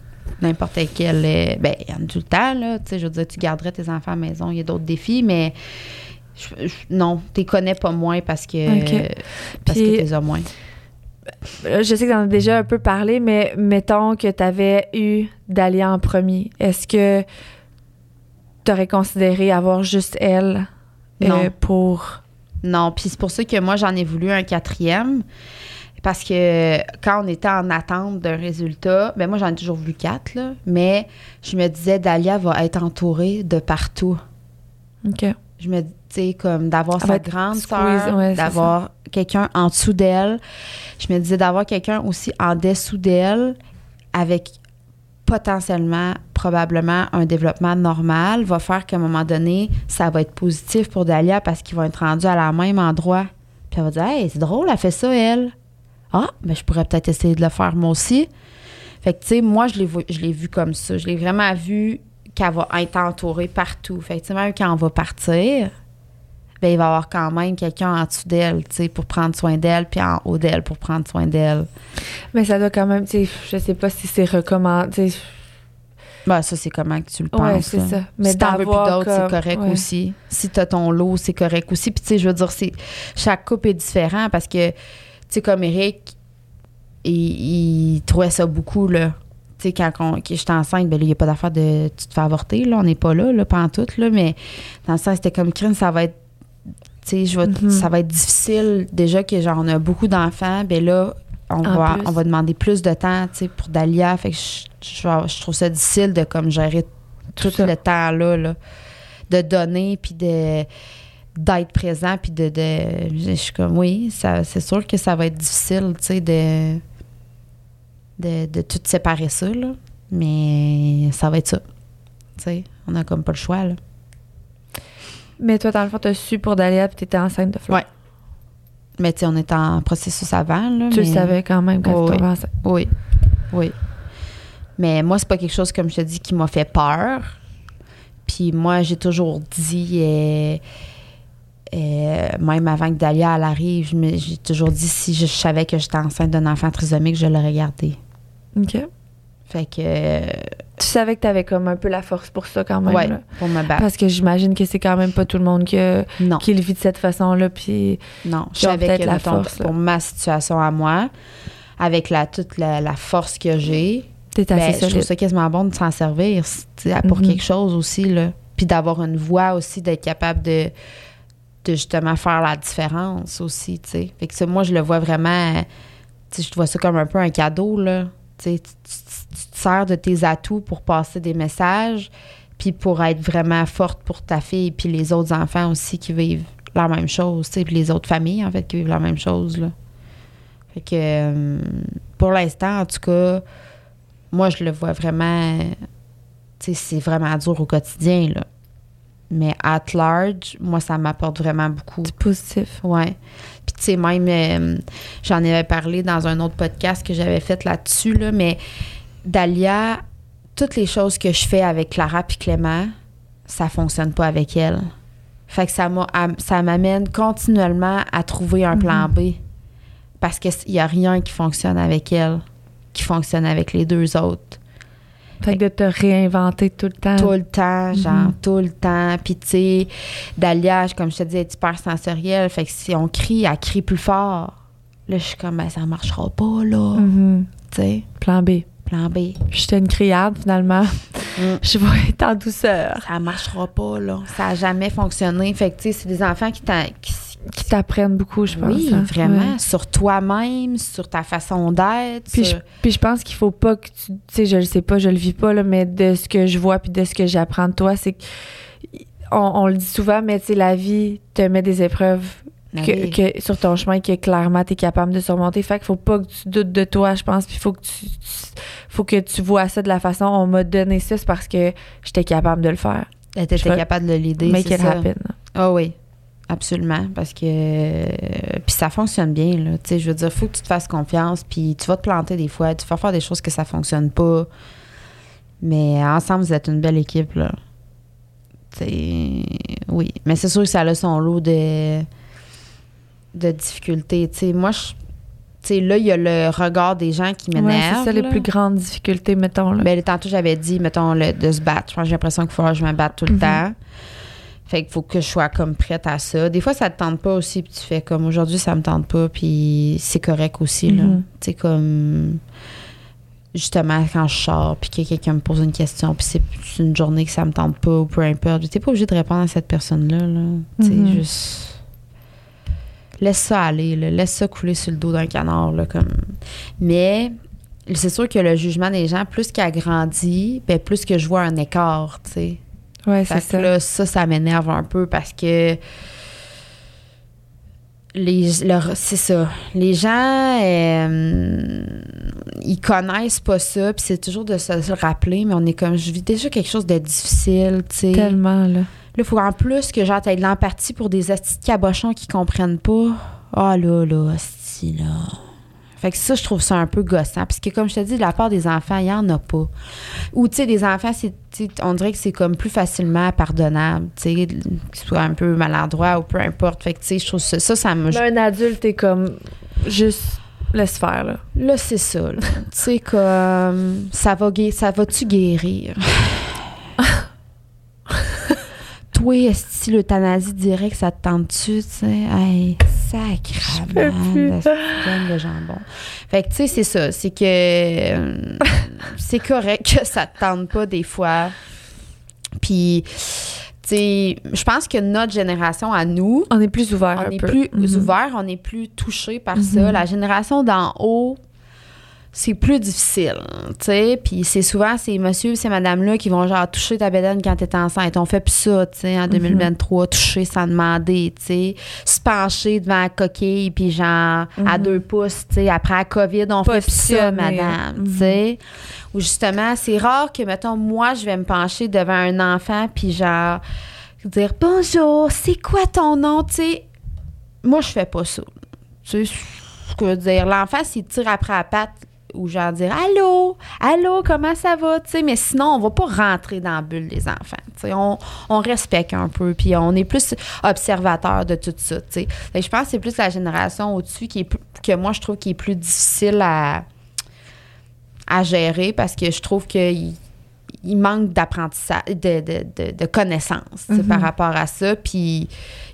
n'importe quel. euh, ben, il y en a tout le temps, là. Je veux dire, tu garderais tes enfants à la maison, il y a d'autres défis, mais je- je- non, tu connais pas moins parce que, Ok. parce Puis- que tu as moins. Je sais que t'en as déjà un peu parlé, mais mettons que t'avais eu Dahlia en premier. Est-ce que t'aurais considéré avoir juste elle euh, Non. pour. Non, puis c'est pour ça que moi, j'en ai voulu un quatrième. Parce que quand on était en attente d'un résultat, ben moi, j'en ai toujours voulu quatre, là. Mais je me disais, Dalia va être entourée de partout. OK. Je me tu sais, comme d'avoir va sa grande sœur, ouais, d'avoir quelqu'un en dessous d'elle. Je me disais d'avoir quelqu'un aussi en dessous d'elle avec potentiellement, probablement, un développement normal va faire qu'à un moment donné, ça va être positif pour Dalia parce qu'ils vont être rendus à la même endroit. Puis elle va dire, hey, c'est drôle, elle fait ça, elle. Ah, ben je pourrais peut-être essayer de le faire moi aussi. Fait que, tu sais, moi, je l'ai vu, je l'ai vu comme ça. Je l'ai vraiment vu qu'elle va être entourée partout. Fait que, tu sais, même quand on va partir, ben, il va y avoir quand même quelqu'un en dessous d'elle, tu sais, pour prendre soin d'elle, puis en haut d'elle pour prendre soin d'elle. Mais ça doit quand même. tu sais, Je sais pas si c'est recommandé. Ben, ça, c'est comment que tu le penses. Ouais, c'est ça. Mais si t'en veux plus d'autres, c'est correct ouais. aussi. Si t'as ton lot, c'est correct aussi. Puis, tu sais, je veux dire, c'est chaque couple est différent parce que, tu sais, comme Eric, il, il trouvait ça beaucoup, là. Tu sais, quand que j'étais enceinte, ben là, il n'y a pas d'affaire de tu te fais avorter, là. On n'est pas là, là, pas en tout, là. Mais dans le sens, c'était comme crime, ça va être. Je vais- Mhm. ça va être difficile. Déjà que, genre, on a beaucoup d'enfants, ben là, on En va, plus. on va demander plus de temps, pour Dalia. Fait que je, je, trouve ça difficile de, comme, gérer tout le temps-là, là, de donner, puis de d'être présent, puis de, de... Je suis comme, oui, ça, c'est sûr que ça va être difficile, tu sais, de, de, de tout séparer ça, là. Mais ça va être ça. On a comme pas le choix, là. Mais toi, dans le fond, t'as su pour Dahlia puis t'étais enceinte de Fleur. Ouais. Mais tu sais, on est en processus avant, là. Tu le savais quand même quand tu oui. tombais enceinte. Oui, oui. Mais moi, c'est pas quelque chose, comme je te dis, qui m'a fait peur. Puis moi, j'ai toujours dit, euh, euh, même avant que Dalia elle arrive, j'ai toujours dit, si je, savais que j'étais enceinte d'un enfant trisomique, je l'aurais gardé. OK. Fait que, Tu savais que t'avais comme un peu la force pour ça quand même. ouais, là. pour me battre. Parce que j'imagine que c'est quand même pas tout le monde Non, qui le vit de cette façon-là. Puis non. Je savais que, la force, pour ma situation à moi, avec la, toute la, la force que j'ai, Ben, je trouve ça quasiment bon de s'en servir tu pour Mhm. quelque chose aussi, là. Puis d'avoir une voix aussi, d'être capable de, de justement faire la différence aussi, tu. Fait que ça, moi, je le vois vraiment, tu je vois ça comme un peu un cadeau, là. Tu te sers de tes atouts pour passer des messages, puis pour être vraiment forte pour ta fille, puis les autres enfants aussi qui vivent la même chose, tu puis les autres familles, en fait, qui vivent la même chose, là. Fait que, euh, pour l'instant, en tout cas, moi, je le vois vraiment. Tu sais, c'est vraiment dur au quotidien. Mais at large, moi, ça m'apporte vraiment beaucoup. C'est positif. Ouais. Puis, tu sais, même, euh, j'en avais parlé dans un autre podcast que j'avais fait là-dessus, là, mais Dalia, toutes les choses que je fais avec Clara puis Clément, ça fonctionne pas avec elle. Fait que ça m'a- am- ça m'amène continuellement à trouver un plan B. Parce qu'il n'y a rien qui fonctionne avec elle, qui fonctionne avec les deux autres Fait que de te réinventer tout le temps. tout le temps, genre, Mhm. tout le temps. Puis, tu sais, Dalia, comme je te dis, elle est hyper sensorielle. Fait que si on crie, elle crie plus fort. Là, je suis comme, ben, ça marchera pas, là. Mhm. Tu sais, Plan B. plan B. J'étais une criarde, finalement. Mm. <laughs> Je vais être en douceur. Ça marchera pas, là. Ça a jamais fonctionné. Fait que, tu sais, c'est des enfants qui qui- Qui t'apprennent beaucoup, je pense. oui, hein. vraiment. Ouais. Sur toi-même, sur ta façon d'être. Puis sur- puis je pense qu'il faut pas que tu. Tu sais, je le sais pas, je le vis pas, là, mais de ce que je vois puis de ce que j'apprends de toi, c'est que. On, le dit souvent, mais tu sais, la vie te met des épreuves que, que sur ton chemin que clairement tu es capable de surmonter. Fait qu'il faut pas que tu doutes de toi, je pense. Puis faut que tu, tu- faut que tu vois ça de la façon on m'a donné ça, c'est parce que j'étais capable de le faire. Vais- capable de l'aider. Make it ça. happen. Ah oui, absolument. Parce que. euh, Puis ça fonctionne bien, là. Tu sais, je veux dire, faut que tu te fasses confiance. Puis tu vas te planter des fois. Tu vas faire des choses que ça fonctionne pas. Mais ensemble, vous êtes une belle équipe, là. Tu sais, oui. Mais c'est sûr que ça a son lot de, de difficultés. Tu sais, moi, je. Tu sais, là, il y a le regard des gens qui Ouais, m'énerve. c'est ça les plus grandes difficultés, mettons. Là. Ben, tantôt, j'avais dit, mettons, le- de se battre. Je pense que j'ai l'impression qu'il faut que je me batte tout le Mhm. temps. Fait qu'il faut que je sois comme prête à ça. Des fois, ça te tente pas aussi, puis tu fais comme aujourd'hui, ça me tente pas, puis c'est correct aussi, là. Mhm. Tu sais, comme. Justement, quand je sors, puis que quelqu'un me pose une question, puis c'est une journée que ça me tente pas, ou peu importe, t'es pas obligé de répondre à cette personne-là, là. Tu sais, Mhm. juste. Laisse ça aller, là. laisse ça couler sur le dos d'un canard, là, comme. Mais c'est sûr que le jugement des gens, plus qu'il agrandit, ben plus que je vois un écart, tu sais. Ouais, c'est ça. là, ça, ça m'énerve un peu parce que les, le- c'est ça. Les gens, euh, ils connaissent pas ça, puis c'est toujours de se le rappeler, mais on est comme, je vis déjà quelque chose de difficile, tu sais. Là, Tellement, là. il faut en plus que genre, t'aies de l'empathie pour des astis de cabochons qui comprennent pas. Ah là, là, asti, là. Fait que ça, je trouve ça un peu gossant. Parce que, comme je te dis, de la part des enfants, il y en a pas. Ou, tu sais, des enfants, c'est, on dirait que c'est comme plus facilement pardonnable, tu sais, qu'ils soient un peu maladroits ou peu importe. Fait que, tu sais, je trouve ça, ça, ça me. Un adulte est comme juste laisse faire, là. Là, c'est ça, là. tu sais, comme. Ça va, ça va-tu guérir? <laughs> Toi, est-ce que l'euthanasie dirait que ça te tente-tu, tu sais? Hey, de jambon. Fait que, tu sais, c'est ça. C'est que euh, c'est correct que ça te tente pas des fois. Puis, tu sais, je pense que notre génération à nous, On est plus ouvert on un est peu. plus Mhm. ouvert, on est plus touché par ça. Mhm. La génération d'en haut, c'est plus difficile, tu sais. Puis c'est souvent ces monsieur, ces madame-là qui vont genre toucher ta bédaine quand t'es enceinte. On fait plus ça, tu sais, en 2023, toucher sans demander, tu sais. Se pencher devant la coquille, puis genre à Mhm. deux pouces, tu sais. Après la COVID, on fait plus ça, madame, Mhm. tu sais. Ou justement, c'est rare que, mettons, moi, je vais me pencher devant un enfant, puis genre dire bonjour, c'est quoi ton nom, tu sais. Moi, je fais pas ça. Tu sais, ce que je veux dire, l'enfant, s'il tire après la patte, ou genre dire allô, allô, comment ça va, tu sais, mais sinon, on va pas rentrer dans la bulle des enfants, on, on respecte un peu, puis on est plus observateur de tout ça, Je pense que c'est plus la génération au-dessus qui est plus- que moi, je trouve qui est plus difficile à, à gérer parce que je trouve qu'il il manque d'apprentissage, de, de, de, de connaissances sais, Mhm. par rapport à ça. Puis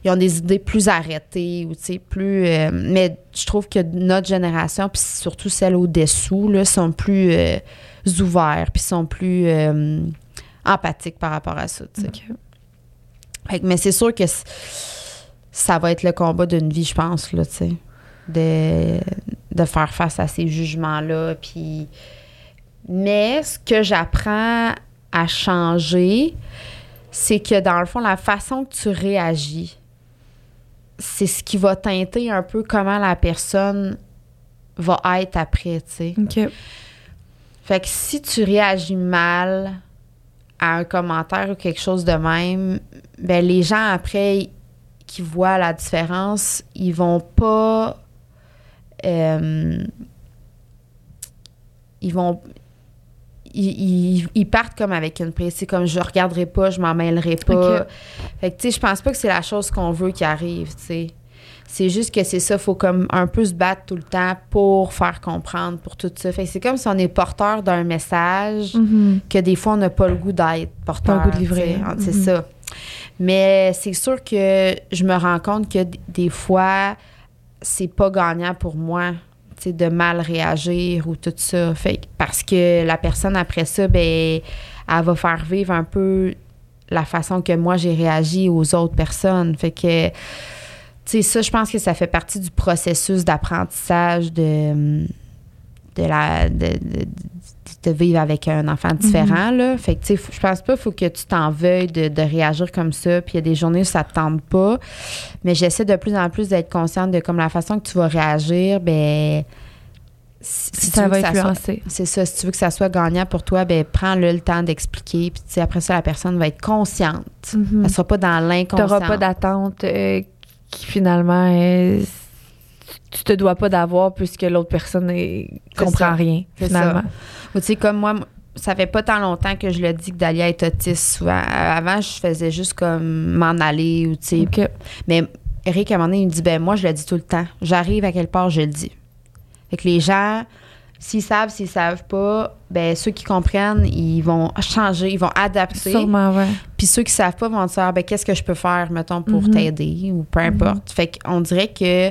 ils ont des idées plus arrêtées ou plus. euh, mais je trouve que notre génération, puis surtout celle au-dessous, sont plus euh, ouverts, puis sont plus euh, empathiques par rapport à ça. Fait que- mais c'est sûr que ça va être le combat d'une vie, je pense, là, tu sais. De, de faire face à ces jugements-là. Puis. Mais ce que j'apprends à changer, c'est que dans le fond, la façon que tu réagis, c'est ce qui va teinter un peu comment la personne va être après, tu sais. OK. Fait que si tu réagis mal à un commentaire ou quelque chose de même, ben les gens après qui voient la différence, ils vont pas euh, ils vont ils, ils- ils partent comme avec une. C'est comme je regarderai pas, je m'en mêlerai pas. Ok. Fait que tu sais, je pense pas que c'est la chose qu'on veut qui arrive, tu sais. C'est juste que c'est ça, faut comme un peu se battre tout le temps pour faire comprendre, pour tout ça. Fait que c'est comme si on est porteur d'un message Mhm. que des fois on n'a pas le goût d'être porteur. Pas le goût de livrer. C'est Mhm. ça. Mais c'est sûr que je me rends compte que d- des fois, c'est pas gagnant pour moi de mal réagir ou tout ça. Fait parce que la personne après ça, ben, elle va faire vivre un peu la façon que moi j'ai réagi aux autres personnes. Fait que, tu ça, je pense que ça fait partie du processus d'apprentissage de, de la. de- de vivre avec un enfant différent. là. Fait que, tu sais, je pense pas qu'il faut que tu t'en veuilles de, de réagir comme ça. Puis il y a des journées où ça te tente pas. Mais j'essaie de plus en plus d'être consciente de comme la façon que tu vas réagir, ben. Si, si tu ça veux va que ça soit- influencer. c'est ça. Si tu veux que ça soit gagnant pour toi, ben prends-le le temps d'expliquer. Puis tu après ça, la personne va être consciente. Mhm. Elle sera pas dans Tu l'inconscient. n'auras pas d'attente euh, qui finalement tu te dois pas d'avoir puisque l'autre personne comprend ça. rien finalement. Ou tu sais, comme moi, ça fait pas tant longtemps que je le dis que Dalia est autiste souvent. Euh, Avant, je faisais juste comme m'en aller ou tu sais. Mais Eric, à un moment donné, il me dit, ben moi, je le dis tout le temps. J'arrive à quelque part, je le dis. Fait que les gens, s'ils savent, s'ils savent pas, ben ceux qui comprennent, ils vont changer, ils vont adapter. Sûrement, ouais. Puis ceux qui savent pas vont dire, ben qu'est-ce que je peux faire, mettons, pour Mhm. t'aider ou peu importe. Fait qu'on dirait que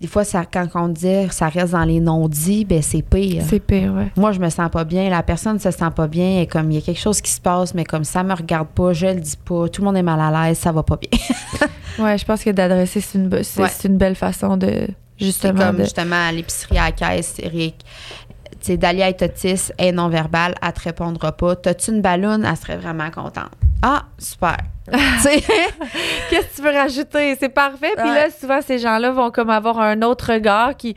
des fois, ça, quand on dit ça reste dans les non-dits, ben c'est pire. C'est pire, ouais. Moi, je me sens pas bien. La personne se sent pas bien. Et comme il y a quelque chose qui se passe, mais comme ça me regarde pas, je le dis pas, tout le monde est mal à l'aise, ça va pas bien. <laughs> Ouais, je pense que d'adresser, c'est une, Ouais. une belle façon de justement comme de- justement à l'épicerie à la caisse, Eric. Tu sais, Dalia est autiste, est non-verbale, elle te répondra pas. T'as-tu une balloune? Elle serait vraiment contente. Ah, super. Qu'est-ce que tu veux rajouter? C'est parfait. Puis Ouais. là, souvent, ces gens-là vont comme avoir un autre regard qui,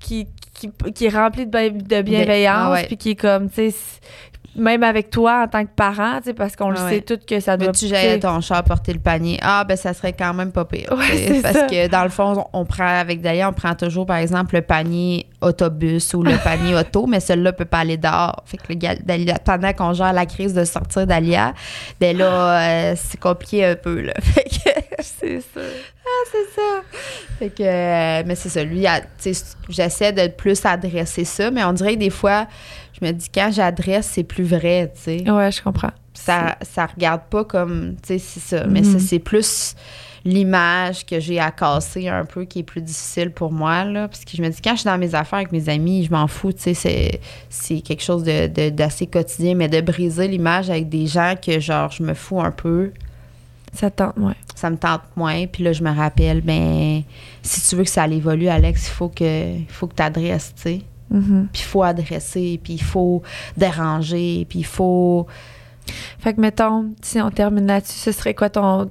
qui, qui, qui est rempli de, bi- de bienveillance, Ah puis qui est comme, tu sais, même avec toi en tant que parent, parce qu'on le Ah sait ouais. tout que ça doit... tu sais, ton chat porter le panier? Ah, ben ça serait quand même pas pire. Ouais, parce ça. que dans le fond, on prend avec Dalia, on prend toujours, par exemple, le panier autobus ou le <laughs> panier auto, mais celui-là peut pas aller dehors. Fait que le gars- Dalia, pendant qu'on gère la crise de sortir Dalia, ben là, euh, c'est compliqué un peu, là. <laughs> Fait que c'est ça. c'est ça. Fait que, euh, mais c'est ça. Lui, j'essaie de plus adresser ça, mais on dirait que des fois, je me dis, quand j'adresse, c'est plus vrai, tu sais. Ouais, je comprends. Ça, ça regarde pas comme, tu sais, c'est ça. Mais Mhm. ça, c'est plus l'image que j'ai à casser un peu qui est plus difficile pour moi, là. Parce que je me dis, quand je suis dans mes affaires avec mes amis, je m'en fous, tu sais, c'est, quelque chose de, de- d'assez quotidien, mais de briser l'image avec des gens que, genre, je me fous un peu Ça tente, ouais. ça me tente moins. Puis là, je me rappelle, ben, si tu veux que ça évolue, Alex, il faut que, il faut que tu adresses, tu sais. Mhm. Puis il faut adresser, puis il faut déranger, puis il faut. Fait que, mettons, si on termine là-dessus, ce serait quoi ton...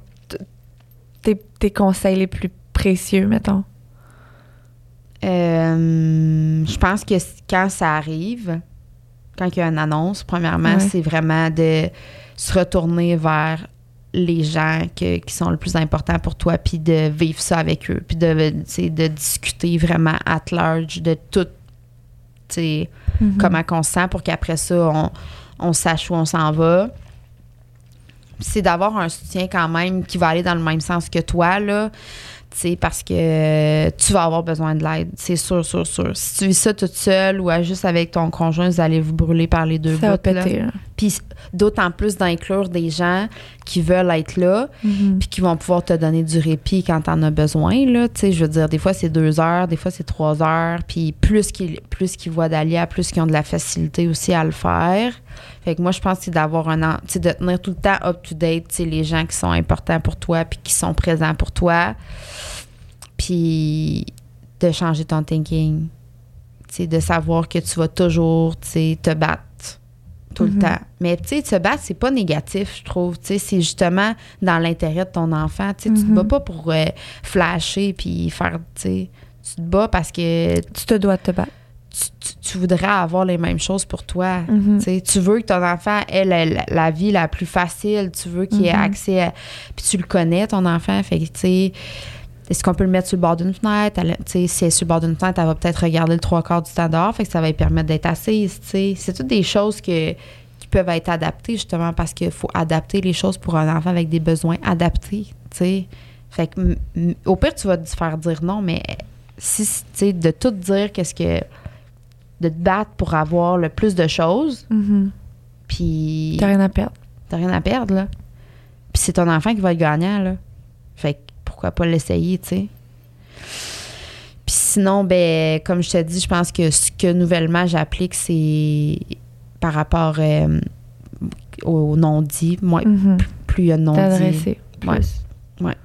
tes, tes conseils les plus précieux, mettons? Euh, je pense que quand ça arrive, quand il y a une annonce, premièrement, Ouais. c'est vraiment de se retourner vers les gens que- qui sont le plus importants pour toi, puis de vivre ça avec eux, puis de, de discuter vraiment at large de tout, sais, Mhm. comment on se sent pour qu'après ça, on, on sache où on s'en va. C'est d'avoir un soutien quand même qui va aller dans le même sens que toi, là. Sais, parce que tu vas avoir besoin de l'aide. C'est sûr, sûr, sûr. Si tu vis ça toute seule ou juste avec ton conjoint, vous allez vous brûler par les deux Ça va bouts. là. péter, là. Puis d'autant plus d'inclure des gens qui veulent être là, Mhm. puis qui vont pouvoir te donner du répit quand t'en as besoin, là. Tu sais, je veux dire, des fois, c'est deux heures, des fois, c'est trois heures. Puis plus qu'ils plus qu'ils voient Dalia, plus qu'ils ont de la facilité aussi à le faire. Fait que moi, je pense que c'est d'avoir un... sais, de tenir tout le temps up-to-date, tu sais, les gens qui sont importants pour toi puis qui sont présents pour toi. Puis de changer ton thinking. Tu sais, de savoir que tu vas toujours, tu sais, te battre tout Mhm. le temps. Mais tu sais, te battre, c'est pas négatif, je trouve. Tu sais, c'est justement dans l'intérêt de ton enfant. Tu sais, tu te Mhm. bats pas pour euh, flasher puis faire, tu sais, tu te bats parce que Tu te dois te battre. tu, tu- tu voudrais avoir les mêmes choses pour toi. Mhm. Tu sais, tu veux que ton enfant ait la, la- la vie la plus facile, tu veux qu'il ait Mhm. accès à... Puis tu le connais, ton enfant, fait que, tu sais, est-ce qu'on peut le mettre sur le bord d'une fenêtre? Elle- si elle est sur le bord d'une fenêtre, elle va peut-être regarder le trois quarts du temps dehors, fait que ça va lui permettre d'être assise, tu sais. C'est toutes des choses que, qui peuvent être adaptées, justement, parce qu'il faut adapter les choses pour un enfant avec des besoins adaptés, tu sais. Fait que, m- m- au pire, tu vas te faire dire non, mais si, tu de tout dire qu'est-ce que... de te battre pour avoir le plus de choses, Mhm. puis T'as rien à perdre. T'as rien à perdre, là. Puis c'est ton enfant qui va être gagnant, là. Fait que pourquoi pas l'essayer, tu sais. Puis sinon, ben, comme je te dis, je pense que ce que nouvellement j'applique, c'est par rapport euh, au non-dit. Moi, Mhm. plus il y a de non-dit. T'adresser plus. Ouais.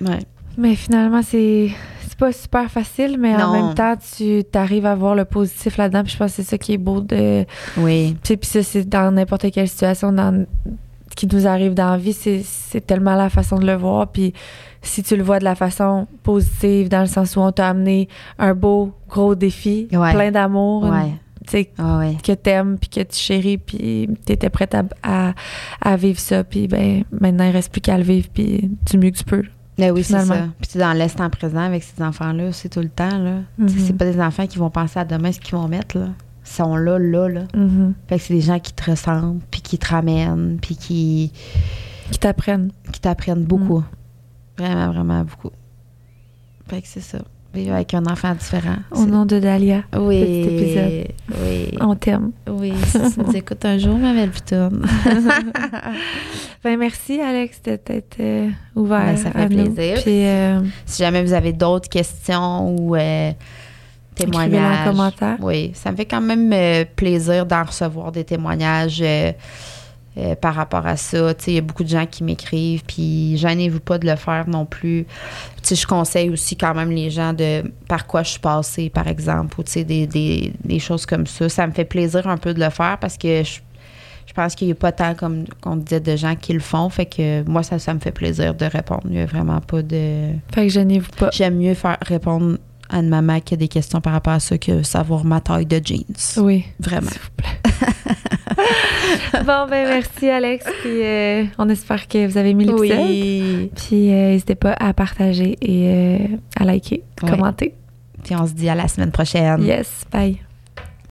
Ouais. Mais finalement, c'est c'est pas super facile, mais en même temps, tu arrives à voir le positif là-dedans. Puis je pense que c'est ça qui est beau de. Oui. Puis ça, c'est dans n'importe quelle situation dans, qui nous arrive dans la vie, c'est, tellement la façon de le voir. Puis si tu le vois de la façon positive, dans le sens où on t'a amené un beau, gros défi, Ouais. plein d'amour, Ouais. tu sais, ouais. que t'aimes, puis que tu chéris, puis t'étais prête à, à, à vivre ça. Puis ben, maintenant, il reste plus qu'à le vivre, puis du mieux que tu peux. Mais oui, c'est ça. Puis tu es dans l'instant présent avec ces enfants-là aussi tout le temps. Là. Mhm. C'est pas des enfants qui vont penser à demain ce qu'ils vont mettre. Là. Sont là, là, là. Mhm. Fait que c'est des gens qui te ressemblent, puis qui te ramènent, puis qui, Qui t'apprennent. qui t'apprennent beaucoup. Vraiment, vraiment beaucoup. Fait que c'est ça. Vivre avec un enfant différent. Au nom de Dahlia, Oui. petit épisode. Oui. on t'aime. Oui. <laughs> Si tu nous écoutes un jour, ma belle putoune. <laughs> Ben merci Alex de t'être euh, ouvert. Ben, ça fait à nous. plaisir. Puis euh, si jamais vous avez d'autres questions ou euh, témoignages. en commentaire. Oui, ça me fait quand même euh, plaisir d'en recevoir des témoignages euh, euh, par rapport à ça. Il y a beaucoup de gens qui m'écrivent, puis gênez-vous pas de le faire non plus. Je conseille aussi quand même les gens de par quoi je suis passée, par exemple, ou des, des, des choses comme ça. Ça me fait plaisir un peu de le faire parce que je, je pense qu'il n'y a pas tant, comme on disait, de gens qui le font. Fait que moi, ça, ça me fait plaisir de répondre. Il n'y a vraiment pas de... Fait que gênez-vous pas. J'aime mieux faire répondre à une maman qui a des questions par rapport à ça que savoir ma taille de jeans. Oui. Vraiment. S'il vous plaît. <laughs> bon, ben merci Alex. Puis euh, on espère que vous avez aimé l'épisode. Oui. Puis euh, n'hésitez pas à partager et euh, à liker, commenter. Puis on se dit à la semaine prochaine. Yes, bye.